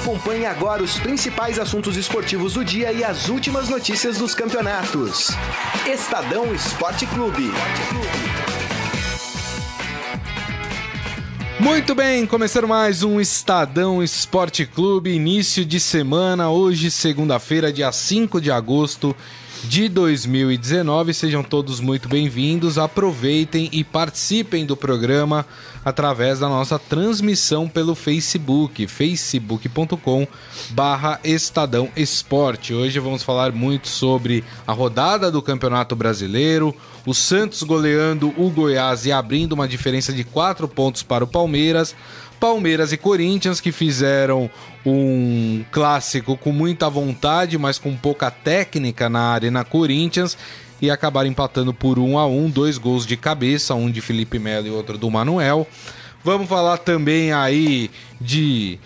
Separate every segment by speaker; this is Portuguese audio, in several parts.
Speaker 1: Acompanhe agora os principais assuntos esportivos do dia e as últimas notícias dos campeonatos. Estadão Esporte Clube.
Speaker 2: Muito bem, começando mais um Estadão Esporte Clube, início de semana, hoje, segunda-feira, dia 5 de agosto de 2019. Sejam todos muito bem-vindos. Aproveitem e participem do programa através da nossa transmissão pelo Facebook, facebook.com barra Estadão Esporte. Hoje vamos falar muito sobre a rodada do Campeonato Brasileiro, o Santos goleando o Goiás e abrindo uma diferença de quatro pontos para o Palmeiras. Palmeiras e Corinthians que fizeram um clássico com muita vontade, mas com pouca técnica na Arena Corinthians e acabaram empatando por 1 a 1, dois gols de cabeça, um de Felipe Melo e outro do Manuel. Vamos falar também aí de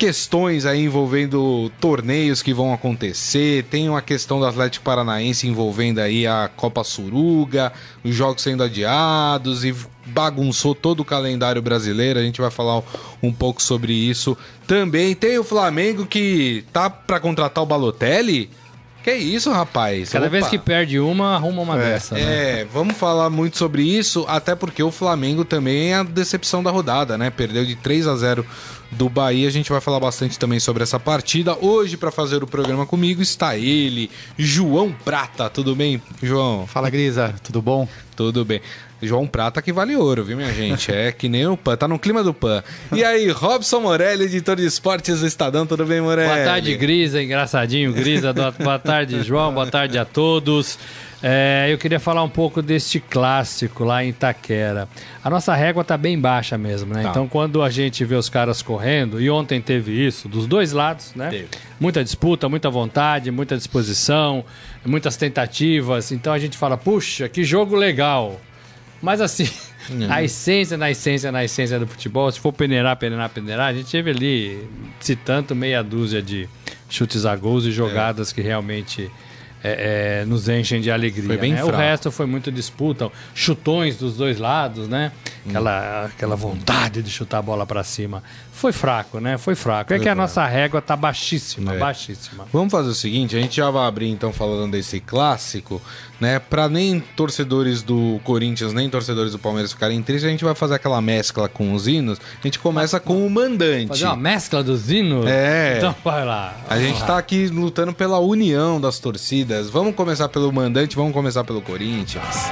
Speaker 2: questões aí envolvendo torneios que vão acontecer, tem uma questão do Atlético Paranaense envolvendo aí a Copa Suruga, os jogos sendo adiados e bagunçou todo o calendário brasileiro. A gente vai falar um pouco sobre isso. Também tem o Flamengo que tá para contratar o Balotelli. Que isso, rapaz?
Speaker 3: Cada Opa. vez que perde uma, arruma uma
Speaker 2: é,
Speaker 3: dessa.
Speaker 2: Né? É, vamos falar muito sobre isso, até porque o Flamengo também é a decepção da rodada, né? Perdeu de 3 a 0 do Bahia. A gente vai falar bastante também sobre essa partida. Hoje, para fazer o programa comigo, está ele, João Prata. Tudo bem, João?
Speaker 4: Fala, Grisa. Tudo bom?
Speaker 2: Tudo bem. João Prata que vale ouro, viu, minha gente? É que nem o PAN, tá no clima do PAN. E aí, Robson Morelli, editor de esportes do Estadão, tudo bem, Morelli?
Speaker 3: Boa tarde, Grisa, engraçadinho, Grisa. Boa tarde, João, boa tarde a todos. É, eu queria falar um pouco deste clássico lá em Itaquera. A nossa régua tá bem baixa mesmo, né? Tá. Então, quando a gente vê os caras correndo, e ontem teve isso, dos dois lados, né? Teve. Muita disputa, muita vontade, muita disposição, muitas tentativas. Então a gente fala, puxa, que jogo legal. Mas assim, a essência, na essência, na essência do futebol, se for peneirar, peneirar, peneirar, a gente teve ali, se tanto, meia dúzia de chutes a gols e jogadas é. que realmente é, é, nos enchem de alegria. Foi bem né? O resto foi muito disputa, chutões dos dois lados, né? Aquela, aquela vontade de chutar a bola para cima. Foi fraco, né? Foi fraco. É que a nossa régua tá baixíssima, é. baixíssima.
Speaker 2: Vamos fazer o seguinte, a gente já vai abrir então falando desse clássico, né? Para nem torcedores do Corinthians, nem torcedores do Palmeiras ficarem tristes, a gente vai fazer aquela mescla com os hinos. A gente começa com o mandante.
Speaker 3: Fazer uma mescla dos hinos?
Speaker 2: É.
Speaker 3: Então vai lá.
Speaker 2: A gente tá aqui lutando pela união das torcidas. Vamos começar pelo mandante, vamos começar pelo Corinthians.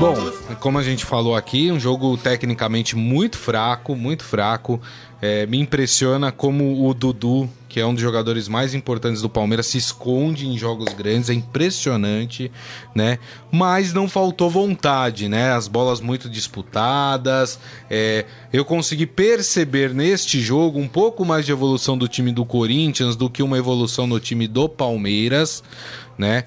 Speaker 2: Bom, como a gente falou aqui, um jogo tecnicamente muito fraco, muito fraco. É, me impressiona como o Dudu, que é um dos jogadores mais importantes do Palmeiras, se esconde em jogos grandes, é impressionante, né? Mas não faltou vontade, né? As bolas muito disputadas. É, eu consegui perceber neste jogo um pouco mais de evolução do time do Corinthians do que uma evolução no time do Palmeiras, né?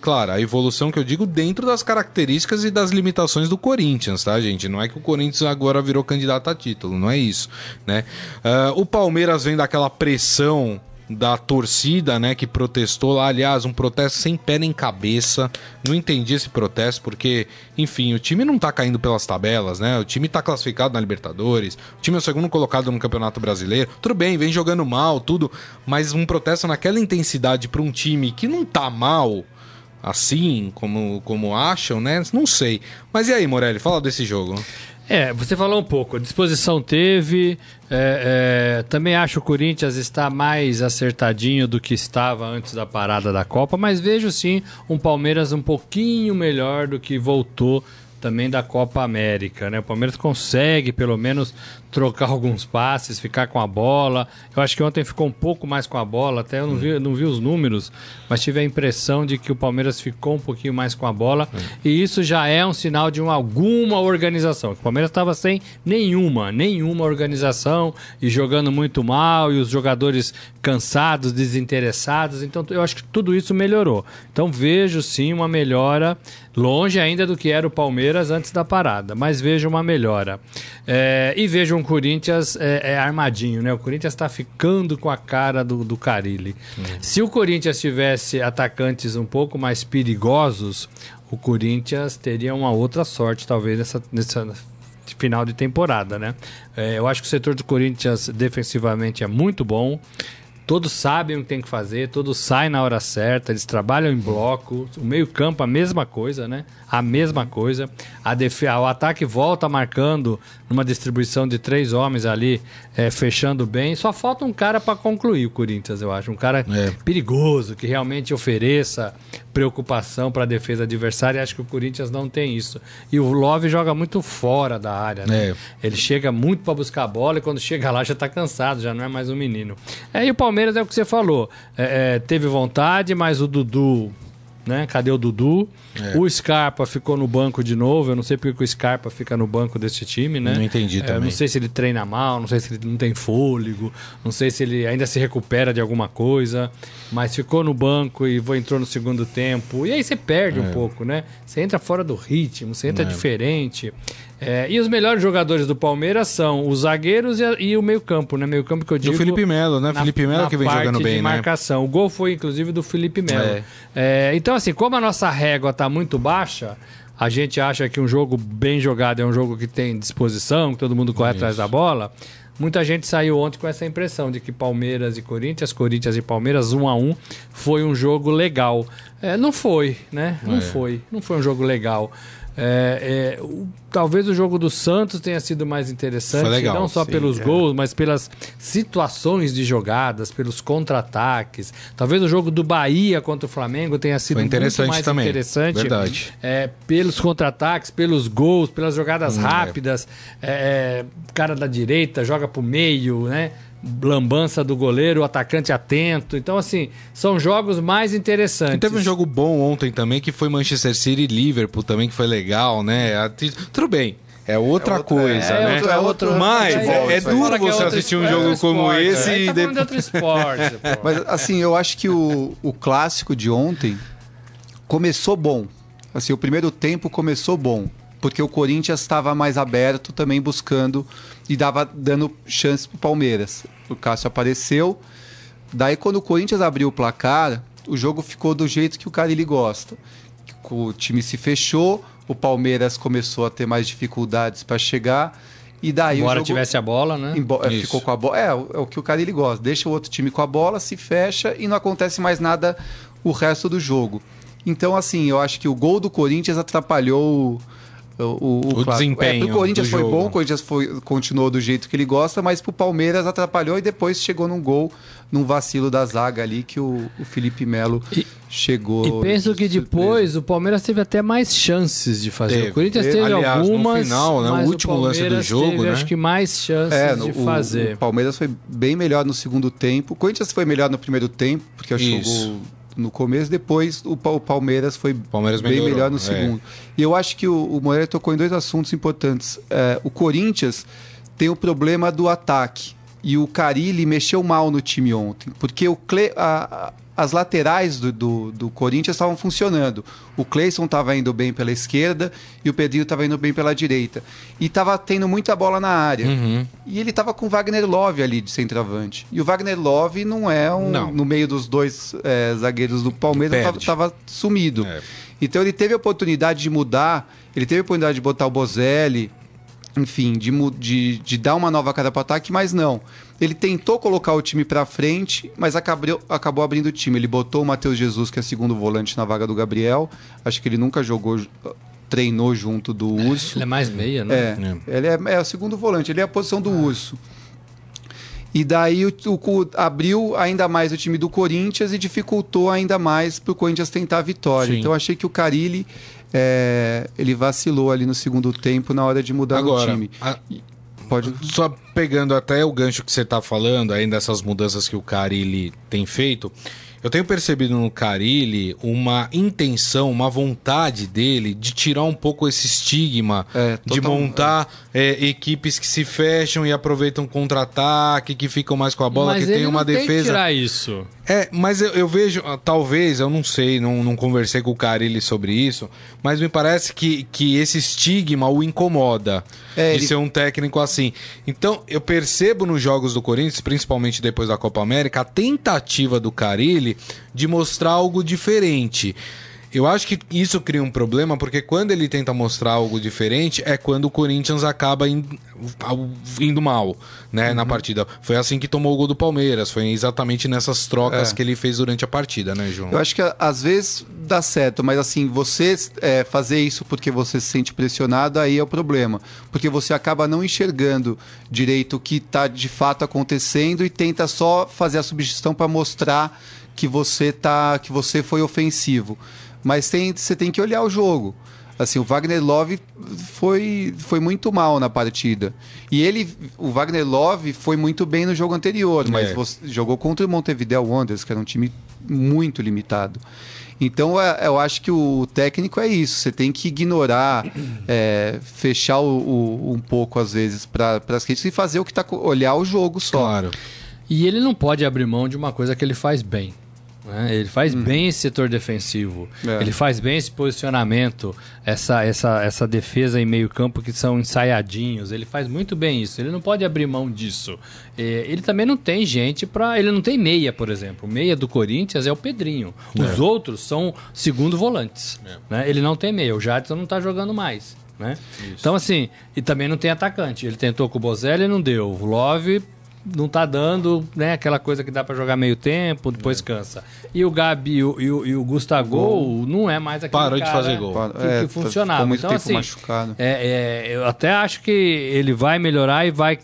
Speaker 2: claro, a evolução que eu digo dentro das características e das limitações do Corinthians, tá, gente? Não é que o Corinthians agora virou candidato a título, não é isso, né? Uh, o Palmeiras vem daquela pressão da torcida, né, que protestou lá, aliás, um protesto sem pé nem cabeça. Não entendi esse protesto porque, enfim, o time não tá caindo pelas tabelas, né? O time tá classificado na Libertadores, o time é o segundo colocado no Campeonato Brasileiro. Tudo bem, vem jogando mal, tudo, mas um protesto naquela intensidade para um time que não tá mal, assim como, como acham, né? Não sei. Mas e aí, Morelli, fala desse jogo.
Speaker 3: É, você falou um pouco. Disposição teve. É, é, também acho o Corinthians está mais acertadinho do que estava antes da parada da Copa, mas vejo sim um Palmeiras um pouquinho melhor do que voltou também da Copa América, né? O Palmeiras consegue pelo menos trocar alguns passes, ficar com a bola. Eu acho que ontem ficou um pouco mais com a bola, até eu não vi, não vi os números, mas tive a impressão de que o Palmeiras ficou um pouquinho mais com a bola. E isso já é um sinal de uma, alguma organização. O Palmeiras estava sem nenhuma, nenhuma organização e jogando muito mal e os jogadores cansados, desinteressados. Então eu acho que tudo isso melhorou. Então vejo sim uma melhora, longe ainda do que era o Palmeiras antes da parada, mas vejo uma melhora. É, e vejo um um Corinthians é, é armadinho, né? O Corinthians está ficando com a cara do, do Carilli. Uhum. Se o Corinthians tivesse atacantes um pouco mais perigosos, o Corinthians teria uma outra sorte, talvez, nessa, nessa final de temporada, né? É, eu acho que o setor do Corinthians defensivamente é muito bom. Todos sabem o que tem que fazer, todos saem na hora certa, eles trabalham em bloco. O meio-campo, a mesma coisa, né? A mesma coisa. A def... O ataque volta marcando numa distribuição de três homens ali, é, fechando bem. Só falta um cara para concluir o Corinthians, eu acho. Um cara
Speaker 2: É.
Speaker 3: perigoso, que realmente ofereça preocupação para a defesa adversária. Acho que o Corinthians não tem isso. E o Love joga muito fora da área, né?
Speaker 2: É.
Speaker 3: Ele chega muito para buscar a bola e quando chega lá já tá cansado, já não é mais um menino. É, e o Palmeiras é o que você falou. É, é, teve vontade, mas o Dudu. Né? Cadê o Dudu?
Speaker 2: É.
Speaker 3: O Scarpa ficou no banco de novo. Eu não sei porque que o Scarpa fica no banco desse time, né?
Speaker 2: Não entendi
Speaker 3: É,
Speaker 2: também.
Speaker 3: Não sei se ele treina mal, não sei se ele não tem fôlego, não sei se ele ainda se recupera de alguma coisa, mas ficou no banco e entrou no segundo tempo. E aí você perde
Speaker 2: É.
Speaker 3: um pouco, né? Você entra fora do ritmo, você entra diferente. É, e os melhores jogadores do Palmeiras são os zagueiros e, a- e o meio-campo, né? Meio-campo que eu
Speaker 2: E
Speaker 3: digo.
Speaker 2: o Felipe Melo, né?
Speaker 3: na-
Speaker 2: Felipe Melo que vem jogando
Speaker 3: de
Speaker 2: bem, né?
Speaker 3: marcação. O gol foi, inclusive, do Felipe Melo.
Speaker 2: É.
Speaker 3: É, então, assim, como a nossa régua está muito baixa, a gente acha que um jogo bem jogado é um jogo que tem disposição, que todo mundo corre atrás da bola. Muita gente saiu ontem com essa impressão de que Palmeiras e Corinthians, Corinthians e Palmeiras, um a um, foi um jogo legal. É, não foi, né? Não
Speaker 2: É.
Speaker 3: foi. Não foi um jogo legal. É, é, o- talvez o jogo do Santos tenha sido mais interessante,
Speaker 2: legal,
Speaker 3: não só
Speaker 2: sim,
Speaker 3: pelos
Speaker 2: é.
Speaker 3: gols, mas pelas situações de jogadas, pelos contra-ataques. Talvez o jogo do Bahia contra o Flamengo tenha sido muito mais
Speaker 2: também,
Speaker 3: interessante.
Speaker 2: verdade.
Speaker 3: É, pelos contra-ataques, pelos gols, pelas jogadas
Speaker 2: Hum, é.
Speaker 3: rápidas. É, cara da direita joga pro meio, né? Lambança do goleiro, o atacante atento. Então, assim, são jogos mais interessantes.
Speaker 2: E teve um jogo bom ontem também, que foi Manchester City e Liverpool também, que foi legal, né? Tudo bem. É outra
Speaker 4: É outra-
Speaker 2: coisa,
Speaker 3: é
Speaker 2: né?
Speaker 3: outro- é outro-
Speaker 2: Mas
Speaker 4: futebol,
Speaker 2: é, é duro
Speaker 3: é
Speaker 2: você assistir um
Speaker 3: é
Speaker 2: jogo como
Speaker 3: esporte,
Speaker 2: esse
Speaker 3: aí
Speaker 2: e
Speaker 3: tá falando de
Speaker 2: depois...
Speaker 3: outro esporte.
Speaker 4: Mas assim, eu acho que o, o clássico de ontem começou bom. Assim, o primeiro tempo começou bom, porque o Corinthians estava mais aberto também buscando e dava dando chance pro Palmeiras. O Cássio apareceu. Daí quando o Corinthians abriu o placar, o jogo ficou do jeito que o Carilli gosta. O time se fechou, o Palmeiras começou a ter mais dificuldades para chegar e daí
Speaker 3: Embora
Speaker 4: o jogo...
Speaker 3: tivesse a bola, né?
Speaker 4: Embo- é, ficou com a bola. É, o- é o que o Carilli gosta. Deixa o outro time com a bola, se fecha e não acontece mais nada o resto do jogo. Então, assim, eu acho que o gol do Corinthians atrapalhou o, o,
Speaker 2: O
Speaker 4: clássico.
Speaker 2: desempenho
Speaker 4: É, pro Corinthians
Speaker 2: do
Speaker 4: foi
Speaker 2: jogo.
Speaker 4: bom, o Corinthians foi, continuou do jeito que ele gosta, mas pro Palmeiras atrapalhou e depois chegou num gol, num vacilo da zaga ali que o, o Felipe Melo
Speaker 3: E-
Speaker 4: chegou.
Speaker 3: E penso que
Speaker 4: de
Speaker 3: depois o Palmeiras teve até mais chances de fazer.
Speaker 2: Teve.
Speaker 3: O Corinthians
Speaker 4: Teve.
Speaker 3: teve
Speaker 2: Aliás, no
Speaker 3: algumas,
Speaker 2: final, né, o último lance do jogo,
Speaker 3: teve,
Speaker 2: né?
Speaker 3: acho que mais chances
Speaker 4: É, no,
Speaker 3: de
Speaker 4: o-
Speaker 3: fazer.
Speaker 4: O, Palmeiras foi bem melhor no segundo tempo. O Corinthians foi melhor no primeiro tempo, porque achou o
Speaker 2: Isso.
Speaker 4: gol no começo. Depois o, o Palmeiras foi
Speaker 2: Palmeiras
Speaker 4: bem
Speaker 2: melhorou,
Speaker 4: melhor no
Speaker 2: é.
Speaker 4: segundo. E eu acho que o, o Moreira tocou em dois assuntos importantes. É, o Corinthians tem o problema do ataque. E o Carilli mexeu mal no time ontem. Porque o Cle, a- as laterais do, do, do Corinthians estavam funcionando. O Cleison estava indo bem pela esquerda e o Pedrinho estava indo bem pela direita. E estava tendo muita bola na área.
Speaker 2: Uhum.
Speaker 4: E ele tava com o Wagner Love ali de centroavante. E o Wagner Love não é um.
Speaker 2: Não.
Speaker 4: No meio dos dois é, zagueiros do Palmeiras, tava,
Speaker 2: Perde.
Speaker 4: tava sumido.
Speaker 2: É.
Speaker 4: Então ele teve a oportunidade de mudar, ele teve a oportunidade de botar o Bozelli, enfim, de, de, de dar uma nova cara para ataque, mas não. Ele tentou colocar o time para frente, mas acabou, acabou abrindo o time. Ele botou o Matheus Jesus, que é segundo volante, na vaga do Gabriel. Acho que ele nunca jogou, treinou junto do Urso.
Speaker 3: Ele é mais meia, né?
Speaker 4: É, ele é, é o segundo volante, ele é a posição do urso. E daí o, o- abriu ainda mais o time do Corinthians e dificultou ainda mais para o Corinthians tentar a vitória.
Speaker 2: Sim.
Speaker 4: Então eu achei que o Carilli é, ele vacilou ali no segundo tempo na hora de mudar
Speaker 2: Agora,
Speaker 4: o time.
Speaker 2: a-
Speaker 4: Pode.
Speaker 2: só pegando até o gancho que você tá falando, ainda dessas mudanças que o Carilli tem feito, eu tenho percebido no Carilli uma intenção, uma vontade dele de tirar um pouco esse estigma
Speaker 4: É,
Speaker 2: de
Speaker 4: total-
Speaker 2: montar é, equipes que se fecham e aproveitam contra-ataque, que ficam mais com a bola,
Speaker 3: Mas
Speaker 2: que tem uma
Speaker 3: não tem que
Speaker 2: defesa.
Speaker 3: tirar isso.
Speaker 2: É, mas eu, eu vejo, ah, talvez, eu não sei, não, não conversei com o Carilli sobre isso, mas me parece que, que esse estigma o incomoda
Speaker 4: É,
Speaker 2: de
Speaker 4: ele-
Speaker 2: ser um técnico assim. Então, eu percebo nos jogos do Corinthians, principalmente depois da Copa América, a tentativa do Carilli de mostrar algo diferente. Eu acho que isso cria um problema, porque quando ele tenta mostrar algo diferente, é quando o Corinthians acaba indo, indo mal, né, uhum. na partida. Foi assim que tomou o gol do Palmeiras, foi exatamente nessas trocas é. que ele fez durante a partida, né, João?
Speaker 4: Eu acho que às vezes dá certo, mas assim, você é, fazer isso porque você se sente pressionado, aí é o problema. Porque você acaba não enxergando direito o que está de fato acontecendo e tenta só fazer a substituição para mostrar que você tá que você foi ofensivo mas tem, você tem que olhar o jogo. Assim, o Wagner Love foi, foi muito mal na partida. E ele, o Wagner Love foi muito bem no jogo anterior, mas é. você, jogou contra o Montevideo Wanderers, que era um time muito limitado. Então, é, eu acho que o técnico é isso. Você tem que ignorar, é, fechar o, o, um pouco, às vezes, para as críticas e fazer o que está... Olhar o jogo só.
Speaker 3: Claro. E ele não pode abrir mão de uma coisa que ele faz bem. Né? Ele faz hum. bem esse setor defensivo. É. Ele faz bem esse posicionamento, essa, essa, essa defesa em meio campo que são ensaiadinhos. Ele faz muito bem isso. Ele não pode abrir mão disso. É, ele também não tem gente para. Ele não tem meia, por exemplo. O meia do Corinthians é o Pedrinho. Os é. outros são segundo volantes. É. Né? Ele não tem meia. O Jadson não está jogando mais. Né? Então, assim, e também não tem atacante. Ele tentou com o Bozelli e não deu. O Love não tá dando, né? Aquela coisa que dá para jogar meio tempo, depois é. cansa. E o Gabi e o, e o, e o Gustavo não é mais aquele
Speaker 2: Parou de fazer gol.
Speaker 3: Que, é, que funcionava. muito então, tempo assim, machucado. É, é, eu até acho que ele vai melhorar e vai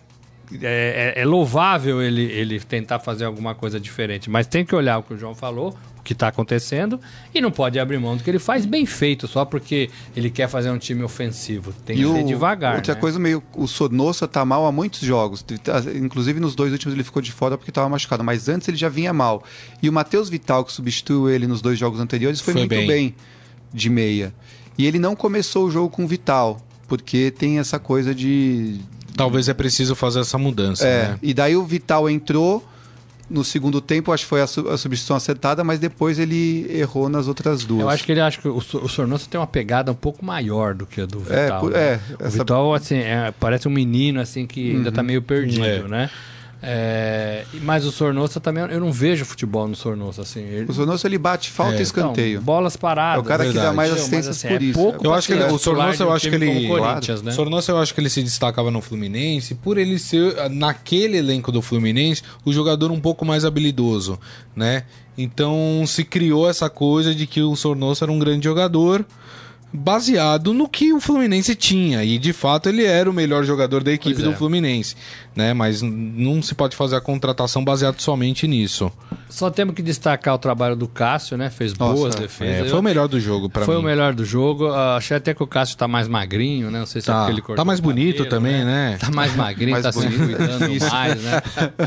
Speaker 3: é, é, é, louvável ele, ele tentar fazer alguma coisa diferente, mas tem que olhar o que o João falou, que está acontecendo e não pode abrir mão do que ele faz bem feito só porque ele quer fazer um time ofensivo. Tem e que o, ser devagar.
Speaker 4: Outra
Speaker 3: né?
Speaker 4: coisa meio. O Sonossa tá mal há muitos jogos. Tá, inclusive nos dois últimos ele ficou de fora porque estava machucado. Mas antes ele já vinha mal. E o Matheus Vital, que substituiu ele nos dois jogos anteriores, foi, foi muito bem. bem de meia. E ele não começou o jogo com o Vital, porque tem essa coisa de.
Speaker 2: Talvez é preciso fazer essa mudança. É, né?
Speaker 4: e daí o Vital entrou no segundo tempo, acho que foi a, su a, substituição acertada, mas depois ele errou nas outras duas.
Speaker 3: Eu acho que ele acha que o, o Sornosa tem uma pegada um pouco maior do que a do é, Vital. É, né? é, essa... O Vital, assim, é, parece um menino assim que uhum. ainda está meio perdido, é. né? É, mas o Sornosa também, eu não vejo futebol no Sornosa assim.
Speaker 4: Ele... O Sornosa ele bate falta é. e escanteio. Então,
Speaker 3: bolas paradas. É
Speaker 4: o cara verdade. que dá mais assistências assim, por é isso.
Speaker 2: eu acho que ele, o Sornosa eu acho que ele, né? Sornosa eu acho que ele se destacava no Fluminense por ele ser naquele elenco do Fluminense o jogador um pouco mais habilidoso, né? Então se criou essa coisa de que o Sornosa era um grande jogador baseado no que o Fluminense tinha e de fato ele era o melhor jogador da equipe do Fluminense, né? Mas não se pode fazer a contratação baseado somente nisso.
Speaker 3: Só temos que destacar o trabalho do Cássio, né? Fez Nossa, boas defesas.
Speaker 2: É, foi o melhor do jogo para mim.
Speaker 3: Foi o melhor do jogo. Uh, achei até que o Cássio tá mais magrinho, né? Não sei se é tá, é porque ele cortou.
Speaker 2: Tá mais bonito também, né?
Speaker 3: né? Tá mais magrinho, mais tá bonito. se cuidando mais, né?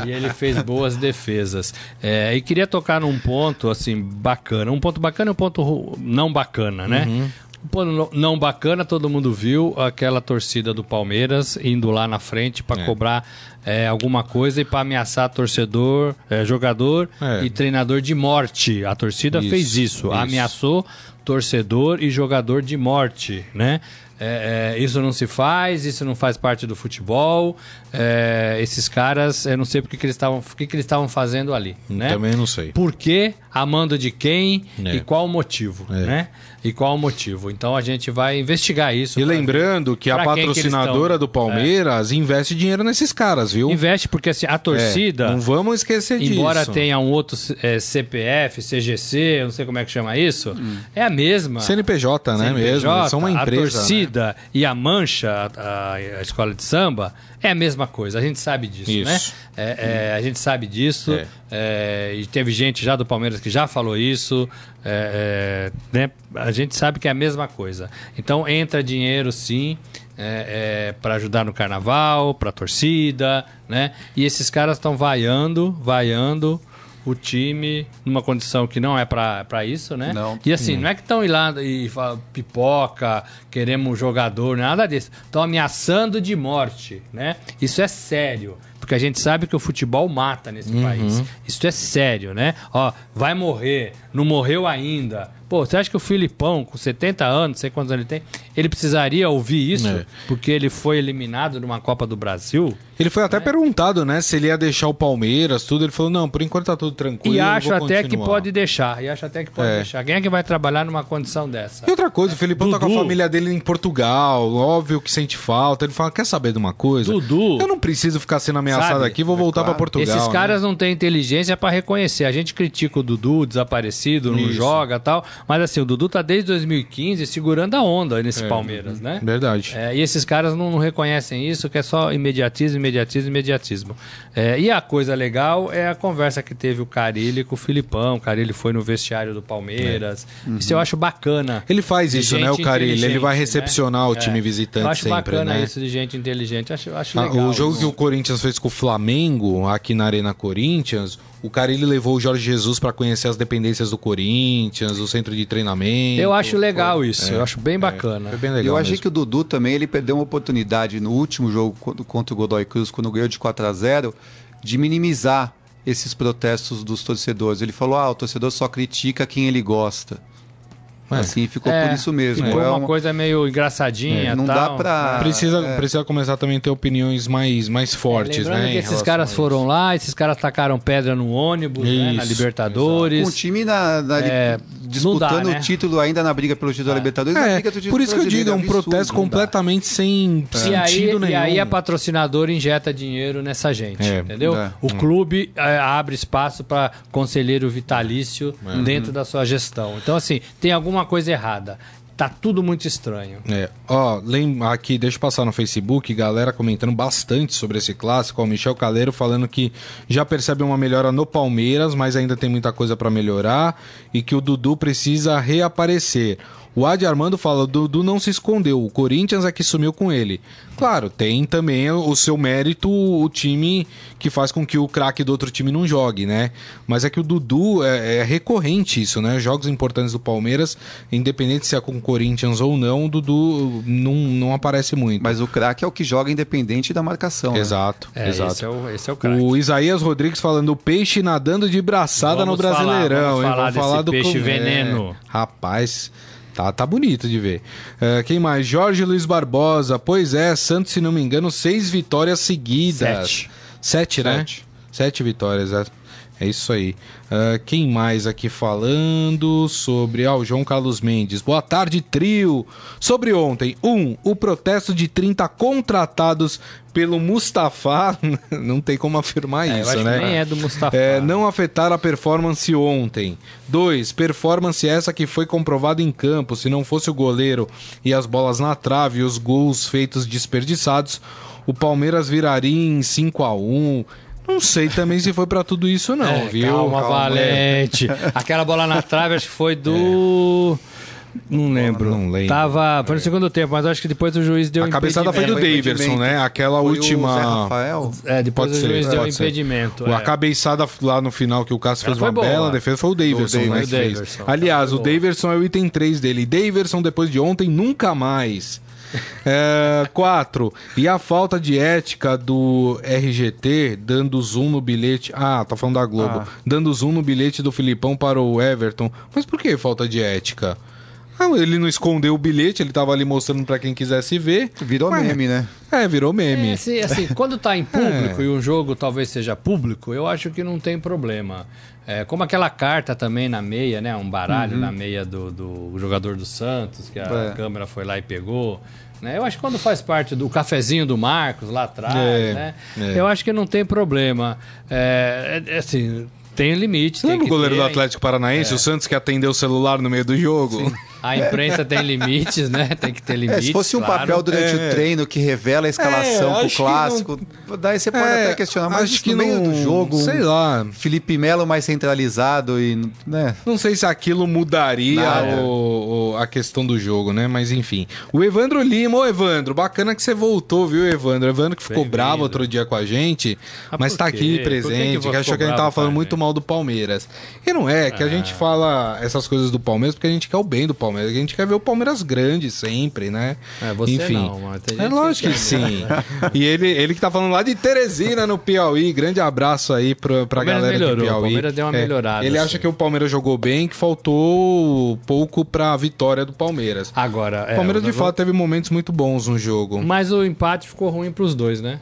Speaker 3: E ele fez boas defesas. É, e queria tocar num ponto assim bacana, um ponto bacana e um ponto não bacana, né? Uhum. Pô, não bacana, todo mundo viu aquela torcida do Palmeiras indo lá na frente para é. cobrar é, alguma coisa e para ameaçar torcedor, é, jogador é. e treinador de morte. A torcida isso, fez isso, isso, ameaçou torcedor e jogador de morte, né? É, é, isso não se faz, isso não faz parte do futebol. É, esses caras, eu não sei porque que eles estavam, que, que eles estavam fazendo ali, né?
Speaker 2: Também não sei.
Speaker 3: Por quê? Amando de quem é. e qual o motivo, é. né? E qual o motivo? Então a gente vai investigar isso.
Speaker 2: E lembrando que a patrocinadora que do Palmeiras é. investe dinheiro nesses caras, viu?
Speaker 3: Investe porque assim, a torcida.
Speaker 2: não vamos esquecer
Speaker 3: embora
Speaker 2: disso.
Speaker 3: Embora tenha um outro CPF, CGC, não sei como é que chama isso, hum. é a mesma.
Speaker 2: CNPJ, né? CNPJ, mesmo. São uma empresa.
Speaker 3: A torcida né? e a Mancha, a, a escola de samba, é a mesma coisa, a gente sabe disso, Isso. né? É, é, a gente sabe disso. É. É, e teve gente já do Palmeiras que já falou isso. É, é, né? A gente sabe que é a mesma coisa. Então entra dinheiro sim. para ajudar no carnaval, para torcida, né? E esses caras estão vaiando, vaiando o time numa condição que não é para isso, né? Não. E assim, hum. não é que estão indo lá e falam pipoca, queremos um jogador, nada disso. Estão ameaçando de morte, né? Isso é sério. Porque a gente sabe que o futebol mata nesse uhum. país. Isso é sério, né? Ó, vai morrer, não morreu ainda Pô, você acha que o Filipão, com 70 anos, não sei quantos anos ele tem, ele precisaria ouvir isso?
Speaker 2: É.
Speaker 3: Porque ele foi eliminado numa Copa do Brasil?
Speaker 2: Ele foi até perguntado, né, se ele ia deixar o Palmeiras, tudo. Ele falou, não, por enquanto tá tudo tranquilo.
Speaker 3: E acho até que
Speaker 2: continuar."
Speaker 3: pode deixar. E acho até que pode
Speaker 2: É.
Speaker 3: deixar. Quem é que vai trabalhar numa condição dessa?
Speaker 2: E outra coisa, o Felipão tá com a
Speaker 3: Dudu.
Speaker 2: família dele em Portugal, óbvio que sente falta. Ele fala, quer saber de uma coisa?
Speaker 3: Dudu.
Speaker 2: Eu não preciso ficar sendo ameaçado
Speaker 3: Sabe?
Speaker 2: aqui, vou voltar
Speaker 4: claro.
Speaker 2: pra Portugal.
Speaker 3: Esses
Speaker 2: né?
Speaker 3: caras não têm inteligência pra reconhecer. A gente critica o Dudu, desaparecido, não
Speaker 2: Isso.
Speaker 3: joga tal. Mas assim, o Dudu tá desde 2015 segurando a onda nesse Palmeiras, né?
Speaker 2: Verdade.
Speaker 3: É, e esses caras não, não reconhecem isso, que é só imediatismo, imediatismo, imediatismo. É, e a coisa legal é a conversa que teve o Carilli com o Filipão. O Carilli foi no vestiário do Palmeiras. Isso eu acho bacana.
Speaker 2: Ele faz isso, né, o Carilli? Ele vai
Speaker 3: né?
Speaker 2: recepcionar o
Speaker 3: É.
Speaker 2: time visitante
Speaker 3: Eu acho
Speaker 2: sempre,
Speaker 3: bacana
Speaker 2: né?
Speaker 3: isso de gente inteligente. Acho, acho
Speaker 2: Ah,
Speaker 3: legal.
Speaker 2: o jogo
Speaker 3: isso.
Speaker 2: que o Corinthians fez com o Flamengo, aqui na Arena Corinthians, o Carilli levou o Jorge Jesus pra conhecer as dependências do Corinthians, o centro de treinamento.
Speaker 3: Eu acho legal isso.
Speaker 2: É,
Speaker 3: eu acho bem bacana.
Speaker 2: Foi bem
Speaker 4: E
Speaker 2: legal
Speaker 4: eu achei
Speaker 2: mesmo.
Speaker 4: que o Dudu também ele perdeu uma oportunidade no último jogo contra o Godoy Cruz, quando ganhou de 4 a 0 de minimizar esses protestos dos torcedores. Ele falou: ah, o torcedor só critica quem ele gosta.
Speaker 2: É.
Speaker 4: Assim, ficou
Speaker 3: É,
Speaker 4: por isso mesmo.
Speaker 3: Ficou
Speaker 4: É
Speaker 3: uma
Speaker 4: uma-
Speaker 3: coisa meio engraçadinha.
Speaker 4: não
Speaker 3: tal.
Speaker 4: dá pra.
Speaker 2: Precisa,
Speaker 4: é.
Speaker 2: precisa começar também a ter opiniões mais, mais fortes, né?
Speaker 3: que esses caras foram lá, esses caras tacaram pedra no ônibus, né, na Libertadores.
Speaker 4: Com o time na, na-
Speaker 3: É,
Speaker 4: disputando
Speaker 3: dá, né?
Speaker 4: o título ainda na briga pelo título da Libertadores. na
Speaker 2: É,
Speaker 4: briga do título
Speaker 2: por isso que eu digo, é um
Speaker 4: absurdo,
Speaker 2: protesto completamente sem
Speaker 3: E aí,
Speaker 2: sentido nenhum.
Speaker 3: e aí a patrocinadora injeta dinheiro nessa gente,
Speaker 2: É,
Speaker 3: entendeu?
Speaker 4: é.
Speaker 3: O clube é, abre espaço para conselheiro vitalício
Speaker 2: É.
Speaker 3: dentro da sua gestão. Então, assim, tem alguma coisa errada. Tá tudo muito estranho.
Speaker 2: É, ó, lembra aqui, deixa eu passar no Facebook, galera comentando bastante sobre esse clássico. O Michel Caleiro falando que já percebe uma melhora no Palmeiras, mas ainda tem muita coisa pra melhorar e que o Dudu precisa reaparecer. O Adi Armando fala: o Dudu não se escondeu, o Corinthians é que sumiu com ele. Claro, tem também o seu mérito o time que faz com que o craque do outro time não jogue, né? Mas é que o Dudu é, é recorrente isso, né? Jogos importantes do Palmeiras, independente se é com o Corinthians ou não, o Dudu não, não aparece muito.
Speaker 4: Mas o craque é o que joga independente da marcação. né?
Speaker 2: Exato,
Speaker 3: É,
Speaker 2: exato.
Speaker 3: Esse é o, esse é o craque.
Speaker 2: O Isaías Rodrigues falando o peixe nadando de braçada
Speaker 3: Vamos
Speaker 2: no Brasileirão,
Speaker 3: falar,
Speaker 2: hein?
Speaker 3: vamos falar desse peixe
Speaker 2: com-
Speaker 3: veneno.
Speaker 2: É, rapaz, tá, tá bonito de ver. É, quem mais? Jorge Luiz Barbosa. Pois é, Santos, se não me engano, seis vitórias seguidas.
Speaker 3: Sete.
Speaker 2: Sete, né?
Speaker 4: Sete.
Speaker 2: Sete vitórias, é. É isso aí. Ah, quem mais aqui falando sobre. Ah, o João Carlos Mendes. Boa tarde, trio. Sobre ontem. Um, o protesto de 30 contratados pelo Mustafa. Não tem como afirmar
Speaker 3: É,
Speaker 2: isso, né?
Speaker 3: nem é do Mustafa.
Speaker 2: É, não afetar a performance ontem. Dois, performance essa que foi comprovada em campo. Se não fosse o goleiro e as bolas na trave e os gols feitos desperdiçados, o Palmeiras viraria em 5 a 1 Não sei também se foi pra tudo isso, não,
Speaker 3: É,
Speaker 2: viu?
Speaker 3: Calma,
Speaker 2: Calma,
Speaker 3: Valente. Aquela bola na trave, acho que foi do. Não lembro.
Speaker 2: Não lembro.
Speaker 3: Tava. Foi no segundo tempo, mas acho que depois o juiz deu
Speaker 2: A cabeçada foi do.
Speaker 4: Foi
Speaker 2: Daverson, né? Aquela
Speaker 4: Foi o
Speaker 2: última.
Speaker 4: Zé Rafael.
Speaker 3: É, depois
Speaker 2: Pode
Speaker 3: o
Speaker 2: ser,
Speaker 3: juiz deu
Speaker 2: pode ser.
Speaker 3: impedimento.
Speaker 2: A
Speaker 3: é.
Speaker 2: cabeçada lá no final que o Cássio
Speaker 3: Ela
Speaker 2: fez
Speaker 3: foi
Speaker 2: uma
Speaker 3: boa.
Speaker 2: bela defesa foi o Daverson,
Speaker 4: O
Speaker 2: né?
Speaker 3: Daverson. Daverson.
Speaker 2: Aliás, o. Daverson é o item 3 dele. Daverson, depois de ontem, nunca mais. É, quatro. E a falta de ética do RGT dando zoom no bilhete. Ah, tá falando da Globo.
Speaker 4: Ah.
Speaker 2: Dando zoom no bilhete do Filipão para o Everton. Mas por que falta de ética? Ah, ele não escondeu o bilhete, ele tava ali mostrando pra quem quisesse ver.
Speaker 4: Virou
Speaker 2: Ué,
Speaker 4: meme, né?
Speaker 2: É, virou meme.
Speaker 3: É, assim, assim, quando tá em público
Speaker 2: É.
Speaker 3: e um jogo talvez seja público, eu acho que não tem problema. É, como aquela carta também na meia, né? Um baralho na meia do, do jogador do Santos, que a
Speaker 4: É.
Speaker 3: câmera foi lá e pegou. Né? Eu acho que quando faz parte do cafezinho do Marcos lá atrás,
Speaker 2: É,
Speaker 3: né?
Speaker 2: é.
Speaker 3: Eu acho que não tem problema. É, é, assim, tem limite.
Speaker 2: Você
Speaker 3: tem
Speaker 2: lembra o goleiro
Speaker 3: ter,
Speaker 2: do Atlético Paranaense, o Santos que atendeu o celular no meio do jogo?
Speaker 3: A imprensa tem limites, né? Tem que ter
Speaker 4: É,
Speaker 3: limites.
Speaker 4: se fosse um
Speaker 3: claro.
Speaker 4: papel durante
Speaker 2: É.
Speaker 4: o treino que revela a escalação
Speaker 2: É,
Speaker 4: pro
Speaker 2: que
Speaker 4: clássico, daí você pode
Speaker 2: É,
Speaker 4: até questionar, mas
Speaker 2: acho que
Speaker 4: no meio
Speaker 2: não-
Speaker 4: do jogo,
Speaker 2: sei lá.
Speaker 4: Felipe Melo mais centralizado e, né?
Speaker 2: Não sei se aquilo mudaria o- o- a questão do jogo, né? Mas enfim. O Evandro Lima, ô Evandro, bacana que você voltou, viu, Evandro? Evandro que ficou bravo outro dia com a gente,
Speaker 3: Ah,
Speaker 2: mas tá
Speaker 3: quê?
Speaker 2: aqui
Speaker 3: que que
Speaker 2: presente, que,
Speaker 3: você
Speaker 2: achou que a gente tava falando muito mal do Palmeiras. E não é, que a gente fala essas coisas do Palmeiras porque a gente quer o bem do Palmeiras. Palmeiras. A gente quer ver o Palmeiras grande sempre, né?
Speaker 3: É, você
Speaker 2: Enfim.
Speaker 3: não, mas tem
Speaker 2: É lógico que
Speaker 3: quer
Speaker 2: sim.
Speaker 3: né?
Speaker 2: E ele, ele que tá falando lá de Teresina, no Piauí. Grande abraço aí pra, pra galera
Speaker 3: melhorou,
Speaker 2: de Piauí.
Speaker 3: o Palmeiras deu uma
Speaker 2: É,
Speaker 3: melhorada,
Speaker 2: Ele
Speaker 3: assim.
Speaker 2: acha que o Palmeiras jogou bem, que faltou pouco pra vitória do Palmeiras.
Speaker 3: Agora, é,
Speaker 2: o Palmeiras,
Speaker 3: o
Speaker 2: de fato, teve momentos muito bons no jogo.
Speaker 3: Mas o empate ficou ruim pros dois, né?